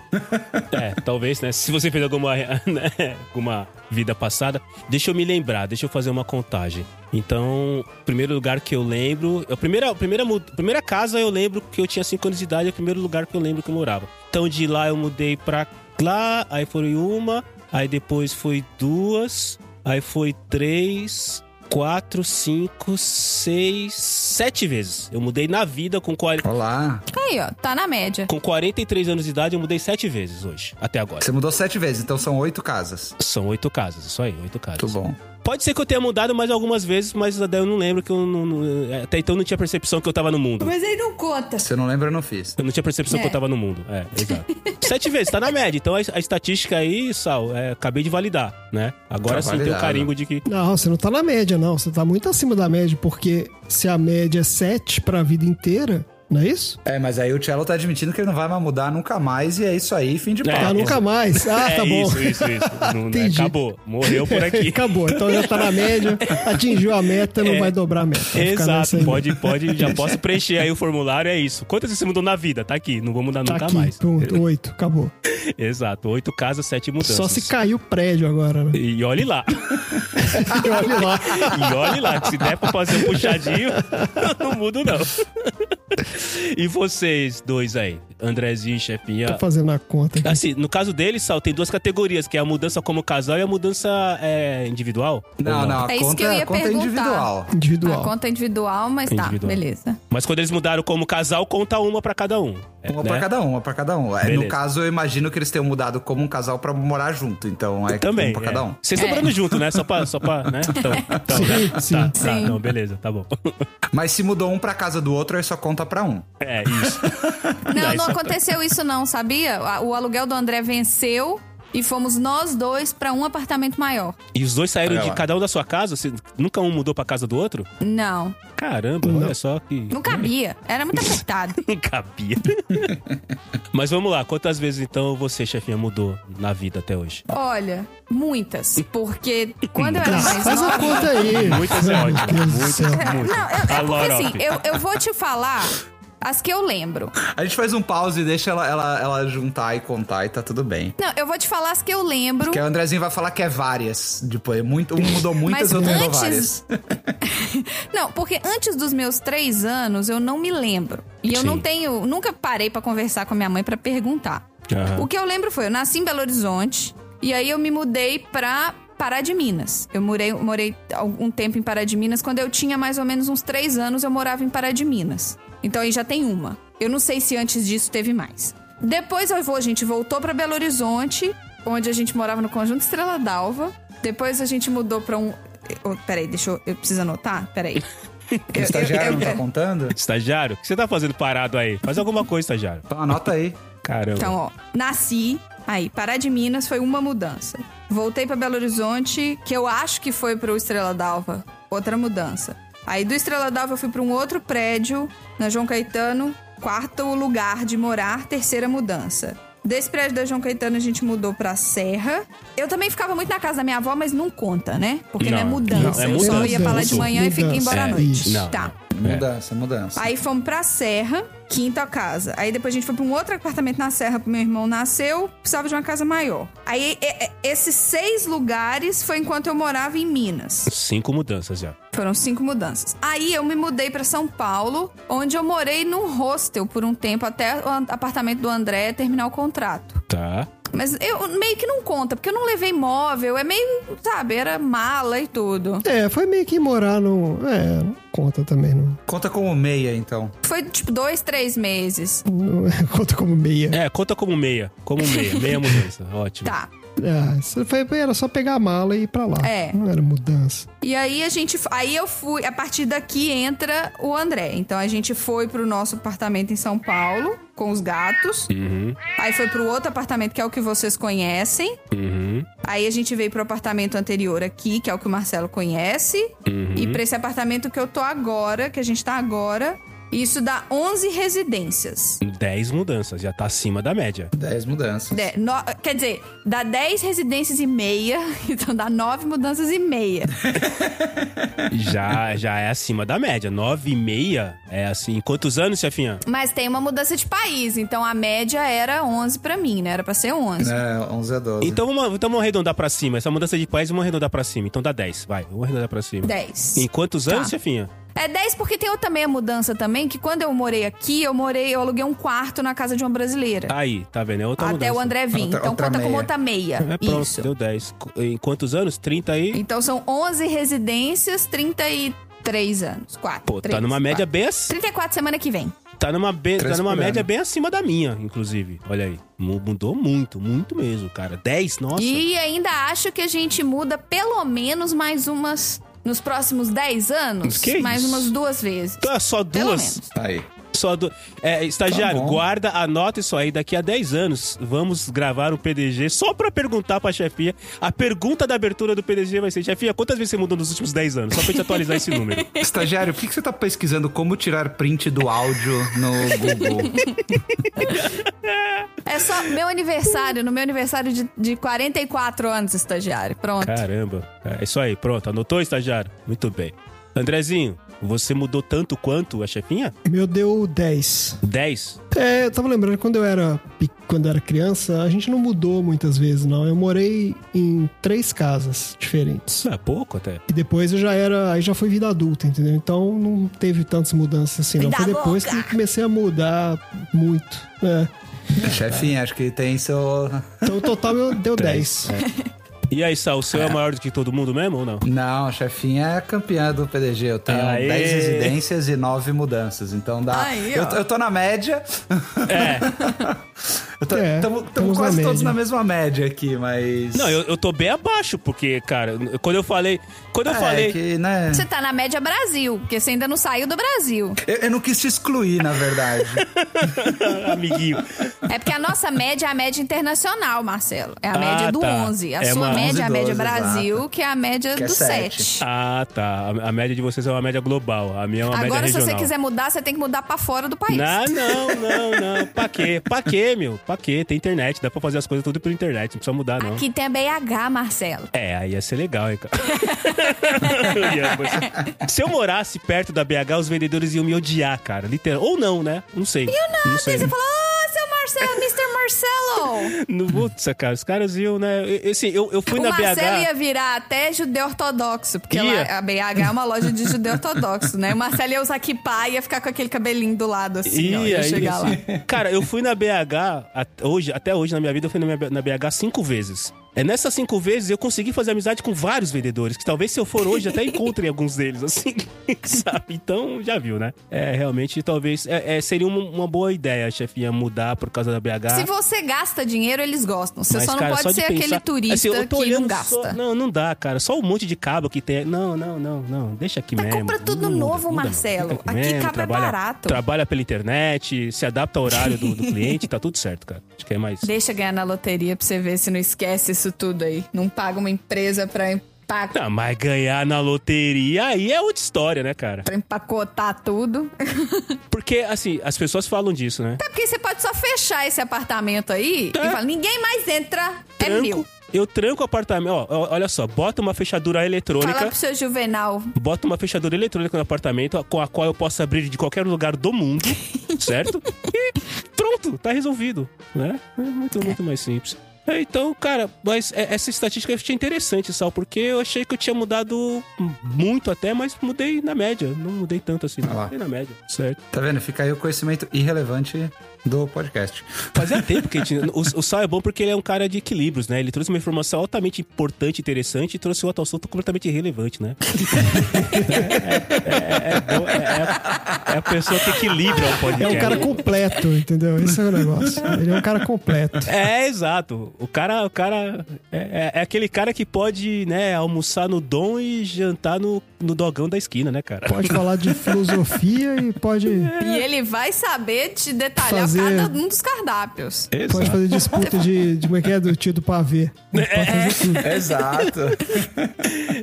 É, talvez, né? Se você fez alguma, né, alguma vida passada, deixa eu me lembrar, deixa eu fazer uma contagem. Então, primeiro lugar que eu lembro. A primeira, a primeira, a primeira casa eu lembro que eu tinha 5 anos de idade, é o primeiro lugar que eu lembro que eu morava. Então, de lá eu mudei pra lá, aí foi uma, aí depois foi duas, aí foi três. Quatro, cinco, seis, sete vezes. Eu mudei na vida com 40, Olá. Aí, ó, tá na média. com 43 anos de idade, eu mudei sete vezes hoje, até agora. Você mudou sete vezes, então são oito casas. São oito casas, isso aí, oito casas. Muito bom. Pode ser que eu tenha mudado mais algumas vezes, mas daí eu não lembro que eu não, não- até então eu não tinha percepção que eu tava no mundo. Mas aí não conta. Se eu não lembro, eu não fiz. Eu não tinha percepção É. que eu tava no mundo. É, exato. Sete vezes, tá na média. Então a, a estatística aí, Sal, é, acabei de validar, né? Agora Tá sim tem o carimbo de que. Não, você não tá na média, não. Você tá muito acima da média, porque se a média é 7 pra vida inteira, não é isso? É, mas aí o Cello tá admitindo que ele não vai mais mudar nunca mais e é isso aí, fim de É, papo. ah, nunca mais. Ah, é tá bom. isso, isso, isso. Não- Entendi. acabou. Morreu por aqui. Acabou. Então já tá na média, atingiu a meta, não É. vai dobrar a meta. Exato, pode, pode, já posso preencher aí o formulário, é isso. Quantas vezes você mudou na vida? Tá aqui, não vou mudar Tá nunca aqui, mais. pronto, oito, acabou. Exato, oito casas, sete mudanças. Só se cair o prédio agora, né? E olhe lá. E olha lá. E olhe lá, que se der pra fazer um puxadinho, não mudo não. E vocês dois aí, Andrezinho e Chefinha? Tô fazendo a conta aqui. Assim, no caso deles, Sal, tem duas categorias, que é a mudança como casal e a mudança é, individual. Não, não, a É isso conta, que eu ia a conta é perguntar. individual. Individual. A conta é individual, mas Individual. tá, beleza. Mas quando eles mudaram como casal, conta uma pra cada um. É, Uma né? pra cada um, uma pra cada um. É, Beleza. no caso, eu imagino que eles tenham mudado como um casal pra morar junto. Então é Também. um pra cada é. um. Vocês estão É. morando junto, né? Só pra. Só pra né? Então, então, Sim, né? sim. Tá, tá, Sim. não, beleza, tá bom. Mas se mudou um pra casa do outro, aí só conta pra um. É, isso. Não, não aconteceu isso não, sabia? O aluguel do André venceu e fomos nós dois pra um apartamento maior. E os dois saíram de cada um da sua casa? Você- nunca um mudou pra casa do outro? Não, Caramba, olha só que. não cabia. Era muito apertado. Não cabia. Mas vamos lá, quantas vezes então você, chefinha, mudou na vida até hoje? Olha, muitas. Porque quando eu era mais faz nova. conta aí. Muitas é ótimo. Muitas, céu. muitas. Não, eu, é porque assim, eu, eu vou te falar as que eu lembro. A gente faz um pause e deixa ela, ela, ela juntar e contar e tá tudo bem. Não, eu vou te falar as que eu lembro. Porque o Andrezinho vai falar que é várias. Depois, muito, um mudou muitas, outro mudou antes- várias. Não, porque antes dos meus três anos eu não me lembro. E eu Sim. não tenho. Nunca parei pra conversar com a minha mãe pra perguntar. Aham. O que eu lembro foi: eu nasci em Belo Horizonte e aí eu me mudei pra Pará de Minas. Eu morei, morei algum tempo em Pará de Minas. Quando eu tinha mais ou menos uns três anos, eu morava em Pará de Minas. Então aí já tem uma. Eu não sei se antes disso teve mais. Depois eu vou, a gente voltou pra Belo Horizonte, onde a gente morava no Conjunto Estrela d'Alva. Depois a gente mudou pra um. Oh, peraí, deixa eu. Eu preciso anotar? Peraí. O estagiário não tá contando? Estagiário, o que você tá fazendo parado aí? Faz alguma coisa, estagiário. Então anota aí. Caramba. Então, ó, nasci, aí, Pará de Minas foi uma mudança. Voltei pra Belo Horizonte, que eu acho que foi pro Estrela d'Alva, outra mudança. Aí do Estrela d'Alva eu fui pra um outro prédio, na João Caetano, quarto lugar de morar, terceira mudança. Desse prédio da João Caetano a gente mudou pra Serra. Eu também ficava muito na casa da minha avó, mas não conta, né? Porque não, é Não, mudança. não, é eu só mudança. ia pra lá de manhã e fiquei embora à Mudança, noite. isso. Não, Tá. Mudança, mudança. Aí fomos pra Serra, quinta casa. Aí depois a gente foi pra um outro apartamento na Serra, pro meu irmão nasceu, precisava de uma casa maior. Aí e- e- esses seis lugares foi enquanto eu morava em Minas. Cinco mudanças já. Foram cinco mudanças. Aí eu me mudei pra São Paulo, onde eu morei num hostel por um tempo até o an- apartamento do André terminar o contrato. Tá. Mas eu meio que não conta, porque eu não levei móvel, é meio, sabe, era mala e tudo. É, foi meio que morar no. É, não conta também, não. Conta como meia, então. Foi tipo dois, três meses. conta como meia. É, conta como meia. Como meia. Meia mudança. Ótimo. Tá. É, foi, era só pegar a mala e ir pra lá. É. Não era mudança. E aí a gente. Aí eu fui. A partir daqui entra o André. Então a gente foi pro nosso apartamento em São Paulo, com os gatos. Uhum, Aí foi pro outro apartamento, que é o que vocês conhecem. uhum, Aí a gente veio pro apartamento anterior aqui, que é o que o Marcelo conhece. uhum. E pra esse apartamento que eu tô agora, que a gente tá agora. Isso dá 11 residências. Dez mudanças. Já tá acima da média. 10 mudanças. De- no- quer dizer, dá 10 residências e meia. Então dá 9 mudanças e meia. Já, já é acima da média. Nove e meia é assim. Quantos anos, chefinha? Mas tem uma mudança de país, então a média era 11 pra mim, né? Era pra ser 11. É, 11 a 12. Então vamos, então vamos arredondar pra cima. Essa mudança de país, vamos arredondar pra cima. Então dá 10. Vai, vamos arredondar pra cima. 10. Em quantos Tá. anos, chefinha? É 10 porque tem outra também a mudança também, que quando eu morei aqui, eu morei, eu aluguei um quarto na casa de uma brasileira. Aí, tá vendo? É outra até mudança. o André vir. Outra- então outra conta como meia. outra meia. É pronto, Isso. deu 10. Em quantos anos? 30 aí? Então são 11 residências, 33 anos. 4. Pô, tá numa média bem acima. 34 semana que vem. Tá numa, be- tá numa média ano. bem acima da minha, inclusive. Olha aí. Mu- Mudou muito, muito mesmo, cara. 10, nossa. E ainda acho que a gente muda pelo menos mais umas. Nos próximos 10 anos, Que mais isso? umas duas vezes. Então é só Pelo duas. menos. Aí. Só du... É, estagiário, Tá guarda, anota isso aí. Daqui a 10 anos, vamos gravar um PDG só pra perguntar pra chefia. A pergunta da abertura do PDG vai ser: chefia, quantas vezes você mudou nos últimos 10 anos? Só pra gente atualizar esse número. Estagiário, por que que você tá pesquisando como tirar print do áudio no Google? É só meu aniversário, no meu aniversário de, de 44 anos, estagiário. Pronto. Caramba. É isso aí, pronto. Anotou, estagiário? Muito bem. Andrezinho, você mudou tanto quanto a chefinha? Meu deu 10. 10? É, eu tava lembrando, quando eu era quando eu era criança, a gente não mudou muitas vezes, não. Eu morei em três casas diferentes. É pouco até. E depois eu já era. Aí já foi vida adulta, entendeu? Então não teve tantas mudanças assim, não. Vida Foi depois louca! que eu comecei a mudar muito. É. Chefinho, acho que tem seu. Então o total meu deu 10. E aí, Sal, o seu é. maior do que todo mundo mesmo ou não? Não, chefinha é campeã do PDG. Eu tenho Aê! 10 residências e 9 mudanças. Então dá. Aí, eu, eu tô na média. É. Tô, É, tamo, tamo estamos na quase todos na mesma média aqui, mas. Não, eu, eu tô bem abaixo, porque, cara, quando eu falei. Quando eu é, falei. que, né? Você tá na média Brasil, porque você ainda não saiu do Brasil. Eu, eu não quis te excluir, na verdade. Amiguinho. É porque a nossa média é a média internacional, Marcelo. É a Ah, média do tá. 11. A É sua uma- média é a 11, média 12, Brasil, exato. que é a média Que é do sete. 7. Ah, tá. A, a média de vocês é uma média global. A minha é uma Agora, média se regional. você quiser mudar, você tem que mudar pra fora do país. Não, não, não, não. Pra quê? Pra quê, meu? Pra quê? Tem internet, dá pra fazer as coisas tudo por internet, não precisa mudar, não. Aqui tem a BH, Marcelo. É, aí ia ser legal, hein, cara. Se eu morasse perto da BH, os vendedores iam me odiar, cara. Literal. Ou não, né? Não sei. não, não sei. Você fala, ô, seu Marcelo, Mr. Marcelo. Não, putz, cara, os caras iam, né? Assim, eu, eu fui o na Marcelo BH. ia virar até judeu ortodoxo, porque Ia. lá, a BH é uma loja de judeu ortodoxo, né? O Marcelo ia usar kippah e ia ficar com aquele cabelinho do lado, assim, ó, ia Ia, chegar ia, lá. Cara, eu fui na BH, hoje, até hoje na minha vida, eu fui na, minha- na BH cinco vezes. É nessas cinco vezes eu consegui fazer amizade com vários vendedores, que talvez se eu for hoje até encontre alguns deles, assim, sabe? Então, já viu, né? É, realmente, talvez, é, é, seria uma, uma boa ideia, chefinha, mudar por causa da BH. Se você gasta dinheiro, eles gostam. Você Mas, só não cara, pode só ser aquele pensar- turista Assim, que não gasta. só- Não, não dá, cara. Só um monte de cabo que tem. Não, não, não, não. Deixa aqui Mas mesmo. compra tudo muda, novo, muda. Marcelo. Fica Aqui cabo é trabalha, barato. Trabalha pela internet, se adapta ao horário do, do cliente, tá tudo certo, cara. Acho que é mais. Deixa ganhar na loteria pra você ver se não esquece isso tudo aí. Não paga uma empresa pra, empa- Não, mas ganhar na loteria aí é outra história, né, cara? pra empacotar tudo. Porque, assim, as pessoas falam disso, né? É porque você pode só fechar esse apartamento aí É. e falar, ninguém mais entra, é Tranco. meu. Eu tranco o apartamento. Ó, olha só, bota uma fechadura Fala eletrônica. pro seu Juvenal. Bota uma fechadura eletrônica no apartamento com a qual eu posso abrir de qualquer lugar do mundo, certo? E pronto, tá resolvido, né? É muito, muito mais simples. Então, cara, mas é- essa estatística eu achei interessante, Sal, porque eu achei que eu tinha mudado muito até, mas mudei na média. Não mudei tanto assim, não. Ah. Mudei na média, certo? Tá vendo? Fica aí o conhecimento irrelevante do podcast. Fazia tempo que a gente. O, o Sal é bom porque ele é um cara de equilíbrios, né? Ele trouxe uma informação altamente importante, interessante e trouxe outro assunto completamente irrelevante, né? é, é, é, bom, é- é- é a pessoa que equilibra o É podcast. um cara completo, entendeu? Esse é o negócio. Ele é um cara completo. É, exato. O cara, o cara é, é- é aquele cara que pode, né, almoçar no Dom e jantar no, no dogão da esquina, né, cara? Pode falar de filosofia e pode, E ele vai saber te detalhar Fazer- cada um dos cardápios. pode fazer disputa de, de como é que é do tio do pavê. Pode fazer tudo. Exato.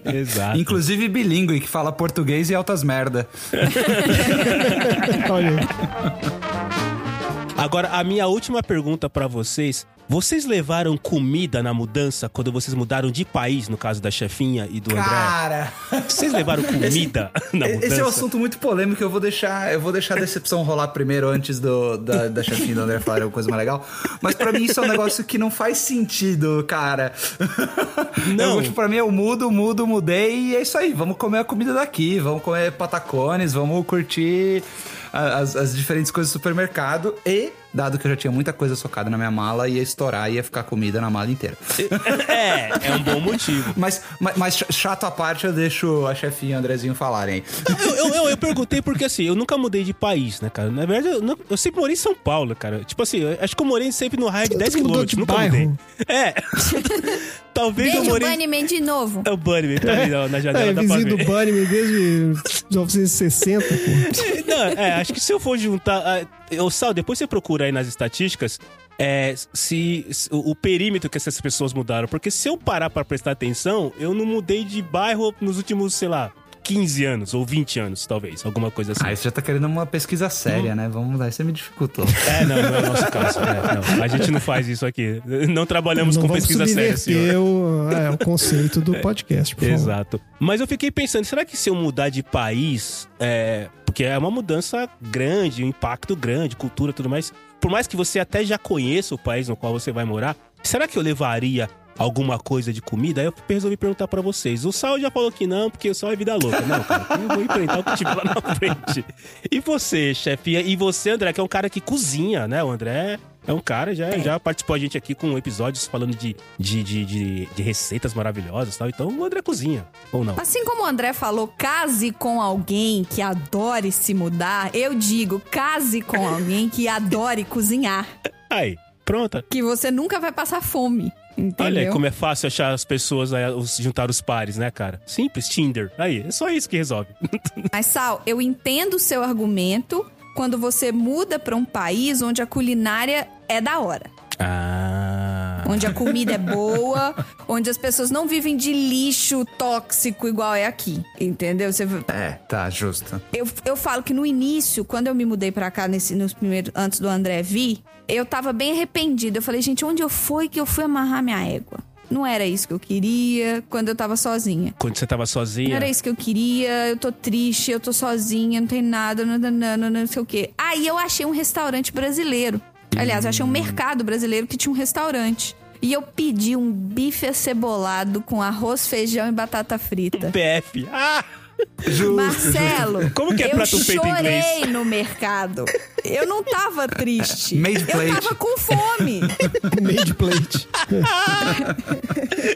Exato. Inclusive bilíngue, que fala português e altas merda. Olha. Agora, a minha última pergunta pra vocês. Vocês levaram comida na mudança quando vocês mudaram de país, no caso da chefinha e do André? Cara, Vocês levaram comida na mudança? esse é um assunto muito polêmico. Eu vou deixar, eu vou deixar a decepção rolar primeiro antes do, da, da chefinha do André falar alguma coisa mais legal. Mas pra mim isso é um negócio que não faz sentido, cara. Não. Eu, tipo, pra mim eu mudo, mudo, mudei e é isso aí. Vamos comer a comida daqui, vamos comer patacones, vamos curtir as, as diferentes coisas do supermercado e, dado que eu já tinha muita coisa socada na minha mala, ia estourar e ia ficar comida na mala inteira. É, é um bom motivo. Mas, mas, mas chato à parte, eu deixo a chefinha e o Andrezinho falarem. Eu, eu, eu, eu perguntei porque assim, eu nunca mudei de país, né, cara? Na verdade, eu, não- eu sempre morei em São Paulo, cara. Tipo assim, eu acho que eu morei sempre no raio de 10 Tu mudou quilômetros. de Nunca bairro? mudei. É. Talvez eu Beijo, morei. Bunnyman, de novo. É o Bunnyman, tá ali ó, na janela É, da vizinho do. Bunnyman desde 1960, pô. Não, é, acho que se eu for juntar. ah, Eu, Sal, depois você procura aí nas estatísticas. É, se, se- o, o perímetro que essas pessoas mudaram. Porque se eu parar pra prestar atenção, eu não mudei de bairro nos últimos, sei lá, 15 anos ou 20 anos, talvez. Alguma coisa assim. Ah, você já tá querendo uma pesquisa séria, né? Vamos lá, você me dificultou. É, não, não é o nosso caso. É, não, a gente não faz isso aqui. Não trabalhamos Não com pesquisa séria, senhor. o, é, o conceito do podcast, por favor. Exato. Mas eu fiquei pensando, será que se eu mudar de país, é, porque é uma mudança grande, um impacto grande, cultura e tudo mais, por mais que você até já conheça o país no qual você vai morar, será que eu levaria alguma coisa de comida? Aí eu resolvi perguntar pra vocês. O Sal já falou que não, porque o Sal é vida louca. Não, cara, eu vou enfrentar o que tiver lá na frente. E você, chefinha? E você, André, que é um cara que cozinha, né? O André é um cara, já, já participou a gente aqui com episódios falando de, de, de, de, de receitas maravilhosas e tal. Então o André cozinha, ou não? Assim como o André falou, case com alguém que adore se mudar, eu digo, case com alguém que adore cozinhar. Aí, pronta. Que você nunca vai passar fome. Entendeu? Olha aí como é fácil achar as pessoas, os- juntar os pares, né, cara? Simples, Tinder. Aí, é só isso que resolve. Mas, Sal, eu entendo o seu argumento, quando você muda pra um país onde a culinária é da hora. Ah. Onde a comida é boa, onde as pessoas não vivem de lixo tóxico igual é aqui. Entendeu? Você, É, tá, justo. eu, eu falo que no início, quando eu me mudei pra cá, nesse, nos primeiros, antes do André vir, eu tava bem arrependida. Eu falei, gente, onde eu fui que eu fui amarrar minha égua? Não era isso que eu queria quando eu tava sozinha. Quando você tava Não sozinha. era isso que eu queria, eu tô triste, eu tô sozinha, não tem nada, não, não, não, não, não sei o quê. Aí eu achei um restaurante brasileiro. Aliás, eu achei um mercado brasileiro que tinha um restaurante. E eu pedi um bife acebolado com arroz, feijão e batata frita. PF. Ah! Marcelo, Como que é eu prato feito em chorei inglês? no mercado. Eu não tava triste. Made eu plate. tava com fome. Made plate.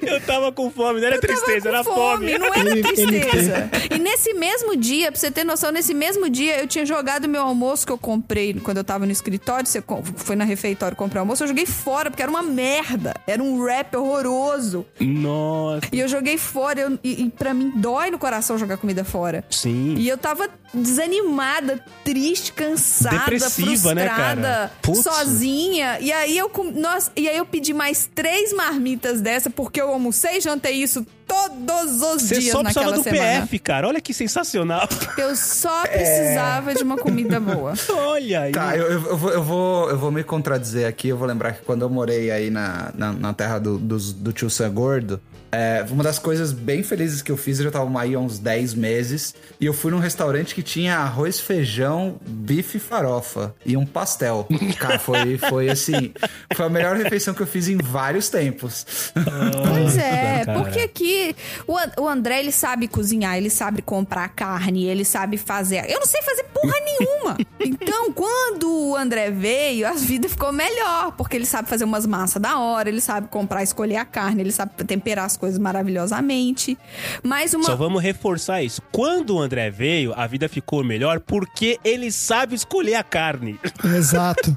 Eu tava com fome, não era tristeza, tava era com fome. Não era tristeza. E nesse mesmo dia, pra você ter noção, nesse mesmo dia eu tinha jogado meu almoço que eu comprei quando eu tava no escritório. Você foi na refeitório comprar almoço, eu joguei fora, porque era uma merda. Era um rap horroroso. Nossa. E eu joguei fora. eu- e, e pra mim dói no coração jogar comida fora. Sim. E eu tava desanimada, triste, cansada, Depressiva, né, frustrada, cara? Putz. sozinha. E aí eu com- nossa, e aí eu pedi mais três marmitas dessa porque eu almocei e jantei isso todos os Você dias só precisava do semana. PF, cara. Olha que sensacional. Eu só precisava de uma comida boa. Olha aí. Tá, eu, eu, vou, eu, vou, eu vou me contradizer aqui. Eu vou lembrar que quando eu morei aí na, na, na terra do, dos- do tio Sam Gordo, é, uma das coisas bem felizes que eu fiz, eu já tava aí há uns 10 meses, e eu fui num restaurante que tinha arroz, feijão, bife e farofa e um pastel. Cara, foi, foi assim, foi a melhor refeição que eu fiz em vários tempos. Pois é, cara. porque aqui o André ele sabe cozinhar, ele sabe comprar carne, ele sabe fazer. Eu não sei fazer porra nenhuma. Então, quando o André veio, a vida ficou melhor, porque ele sabe fazer umas massas da hora, ele sabe comprar, escolher a carne, ele sabe temperar as coisas maravilhosamente. Mas uma Só vamos reforçar isso. Quando o André veio, a vida ficou melhor porque ele sabe escolher a carne. Exato.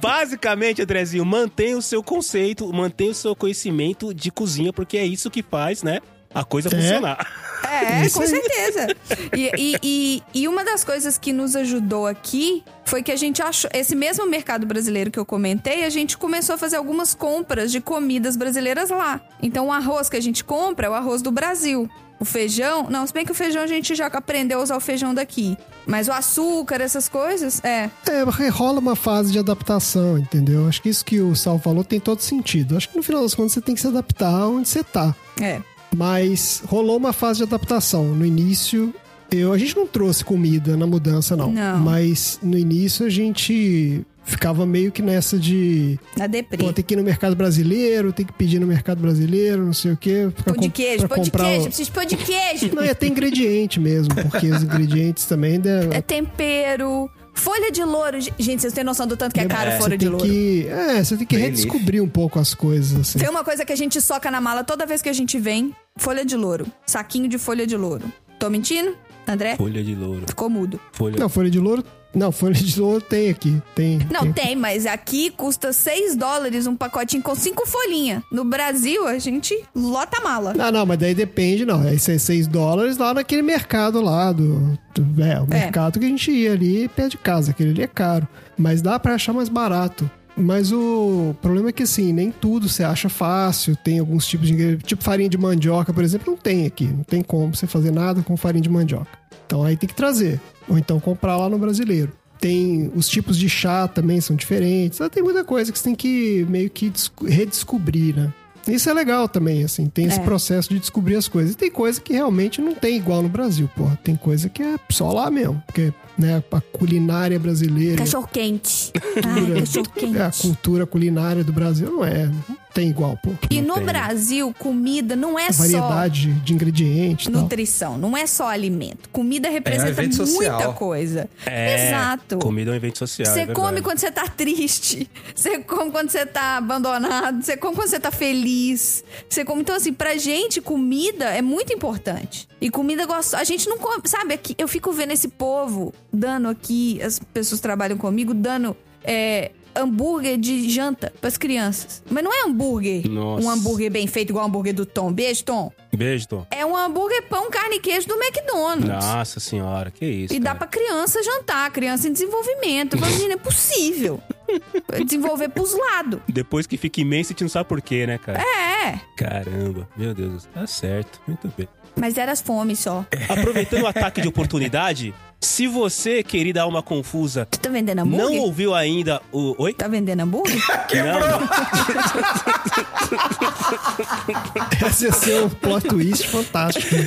Basicamente, Andrezinho, mantém o seu conceito, mantém o seu conhecimento de cozinha, porque é isso que faz, né? A coisa funcionar. É, Isso com aí. certeza. E, e, e, e uma das coisas que nos ajudou aqui foi que a gente achou. Esse mesmo mercado brasileiro que eu comentei, a gente começou a fazer algumas compras de comidas brasileiras lá. Então, o arroz que a gente compra é o arroz do Brasil. O feijão. Não, se bem que o feijão a gente já aprendeu a usar o feijão daqui. Mas o açúcar, essas coisas, é. É, rola uma fase de adaptação, entendeu? Acho que isso que o Sal falou tem todo sentido. Acho que no final das contas você tem que se adaptar onde você tá. É. Mas rolou uma fase de adaptação. No início, eu, a gente não trouxe comida na mudança, não. Não. Mas no início a gente ficava meio que nessa de. Na deprê. Pô, tem que ir no mercado brasileiro, tem que pedir no mercado brasileiro, não sei o quê. Pão de queijo, pão de queijo, o- preciso de pão de queijo. Não, é ter ingrediente mesmo, porque os ingredientes também. né, É tempero. Folha de louro. Gente, vocês têm noção do tanto que é caro você folha de louro. que. É, você tem que Bem redescobrir um pouco as coisas, assim. Tem uma coisa que a gente soca na mala toda vez que a gente vem: folha de louro. Saquinho de folha de louro. Tô mentindo? André? Folha de louro. Ficou mudo. Folha. Não, folha de louro. Não, folha de louro tem aqui. Tem. Não, tem, mas aqui custa 6 dólares um pacotinho com 5 folhinhas. No Brasil, a gente lota a mala. Não, não, mas daí depende, não. É 6 dólares lá naquele mercado lá do. do- é, o É. mercado que a gente ia ali perto de casa. Aquele ali é caro. Mas dá pra achar mais barato. Mas o problema é que, assim, nem tudo você acha fácil. Tem alguns tipos de ingredientes. Tipo farinha de mandioca, por exemplo, não tem aqui. Não tem como você fazer nada com farinha de mandioca. Então aí tem que trazer. Ou então comprar lá no brasileiro. Tem os tipos de chá também são diferentes. Então, tem muita coisa que você tem que meio que desco- redescobrir, né? Isso é legal também, assim, tem esse É. processo de descobrir as coisas. E tem coisa que realmente não tem igual no Brasil, porra. Tem coisa que é só lá mesmo. Porque, né, a culinária brasileira. Cachorro quente. Ai, cultura- cachorro quente. é, a cultura culinária do Brasil não é. Não tem igual, pô. E no tem. Brasil, comida não é A só variedade de ingredientes e tal. nutrição, não é só alimento. Comida representa evento muita social. coisa. É, Exato. Comida é um evento social. Você é come quando você tá triste. Você come quando você tá abandonado. Você come quando você tá feliz. Você come. Então, assim, pra gente, comida é muito importante. E comida gostosa. A gente não come. Sabe, aqui, eu fico vendo esse povo dando aqui, as pessoas trabalham comigo, dando. é, hambúrguer de janta pras crianças. Mas não é hambúrguer. Nossa. Um hambúrguer bem feito igual o hambúrguer do Tom. Beijo, Tom. Beijo, Tom. É um hambúrguer pão, carne e queijo do McDonald's. Nossa senhora, que isso. E dá cara. pra criança jantar, criança em desenvolvimento. Não é possível. Desenvolver pros lados. Depois que fica imenso, a gente não sabe por quê, né, cara? É, Caramba, meu Deus, tá certo, muito bem. mas era as fome só. Aproveitando o ataque de oportunidade, se você, querida alma confusa, Tu tá vendendo hambúrguer? não ouviu ainda o. Oi? Tá vendendo hambúrguer? Não, Esse ia ser um plot twist fantástico. não,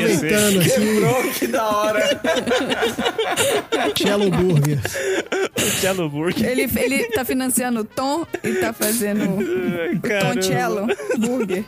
ia ser. Aproveitando aqui, Quebrou, que da hora. Cello Burger. Cello Burger. ele, ele tá financiando o Tom e tá fazendo o Caramba. Tom Cello Burger.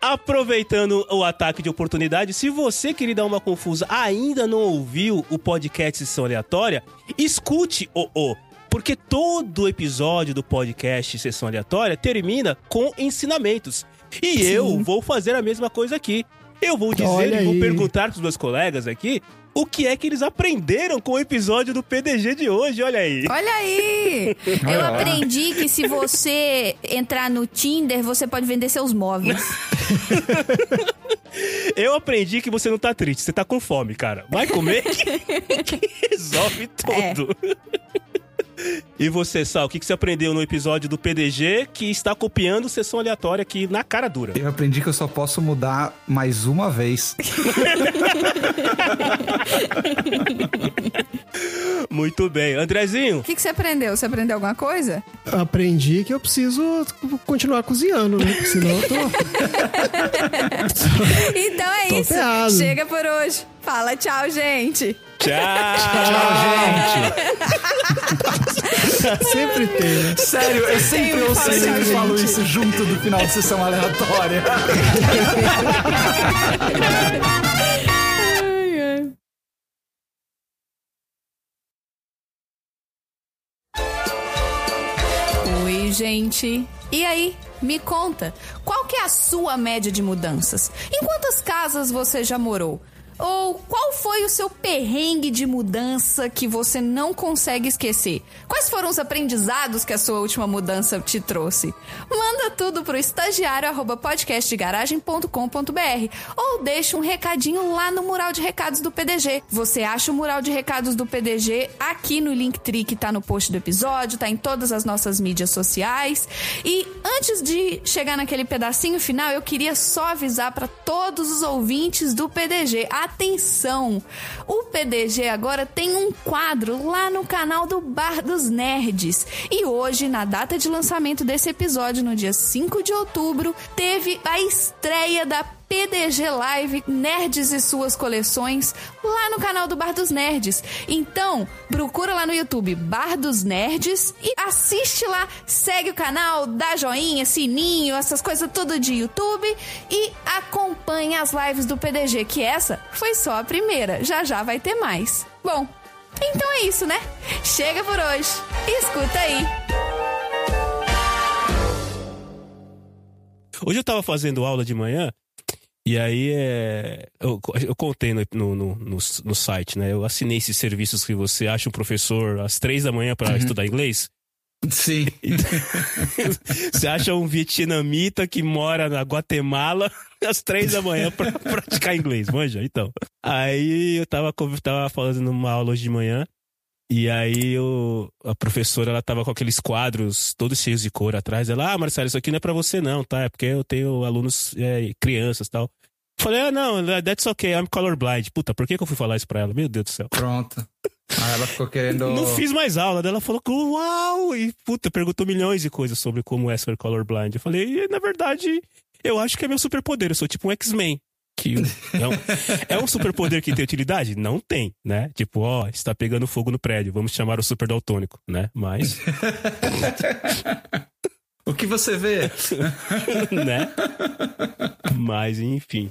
Aproveitando o ataque de oportunidade, se você, querida alma confusa, ainda não ouviu o podcast Sessão Aleatória, escute o o. Porque todo episódio do podcast Sessão Aleatória termina com ensinamentos. E eu vou fazer a mesma coisa aqui. Eu vou dizer Olha e vou aí. perguntar pros meus colegas aqui o que é que eles aprenderam com o episódio do PDG de hoje, olha aí. Olha aí! Eu aprendi que se você entrar no Tinder, você pode vender seus móveis. Eu aprendi que você não tá triste, você tá com fome, cara. Vai comer que, que resolve tudo. E você, Sal, o que, que você aprendeu no episódio do PDG que está copiando sessão aleatória aqui na cara dura? Eu aprendi que eu só posso mudar mais uma vez. Muito bem. Andrezinho, O que, que você aprendeu? Você aprendeu alguma coisa? Aprendi que eu preciso continuar cozinhando, né? Senão eu tô. Então é Tô isso. ferrado. Chega por hoje. Fala tchau, gente. Tchau. Sempre tem, né? Sério, eu sempre Eu ouço falo, eles gente. falam isso junto do final de sessão aleatória. Oi, gente. E aí, me conta, qual que é a sua média de mudanças? Em quantas casas você já morou? Ou qual foi o seu perrengue de mudança que você não consegue esquecer? Quais foram os aprendizados que a sua última mudança te trouxe? Manda tudo pro estagiário arroba podcastdegaragem.com.br ou deixa um recadinho lá no mural de recados do PDG. Você acha o mural de recados do PDG aqui no Linktree que tá no post do episódio, tá em todas as nossas mídias sociais. E antes de chegar naquele pedacinho final, eu queria só avisar para todos os ouvintes do PDG. Atenção! O PDG agora tem um quadro lá no canal do Bar dos Nerds. E hoje, na data de lançamento desse episódio, no dia 5 de outubro, teve a estreia da PDG Live Nerds e suas coleções lá no canal do Bar dos Nerds. Então, procura lá no YouTube Bar dos Nerds e assiste lá, segue o canal, dá joinha, sininho, essas coisas tudo de YouTube e acompanha as lives do PDG, que essa foi só a primeira, já já vai ter mais. Bom, então é isso, né? Chega por hoje. Escuta aí. Hoje eu tava fazendo aula de manhã e aí é, eu, eu contei no, no, no, no- site, né? Eu assinei esses serviços que você acha um professor às três da manhã pra estudar inglês. Sim. Você acha um vietnamita que mora na Guatemala às três da manhã pra praticar inglês, manja? Então. Aí eu tava, tava fazendo uma aula hoje de manhã. E aí eu, a professora, ela tava com aqueles quadros todos cheios de cor atrás. Ela, ah, Marcelo, isso aqui não é pra você não, tá? É porque eu tenho alunos, é, crianças e tal. Falei, ah, não, that's okay, I'm colorblind. Puta, por que, que eu fui falar isso pra ela? Meu Deus do céu. Pronto. Aí ela ficou querendo. Não fiz mais aula. Daí ela falou, uau! E, puta, perguntou milhões de coisas sobre como é ser colorblind. Eu falei, na verdade, eu acho que é meu superpoder. Eu sou tipo um X-Men. Que é um, é um superpoder que tem utilidade? Não tem, né? Tipo, ó, está pegando fogo no prédio. Vamos chamar o super daltônico, né? Mas, O que você vê? né? Mas, enfim.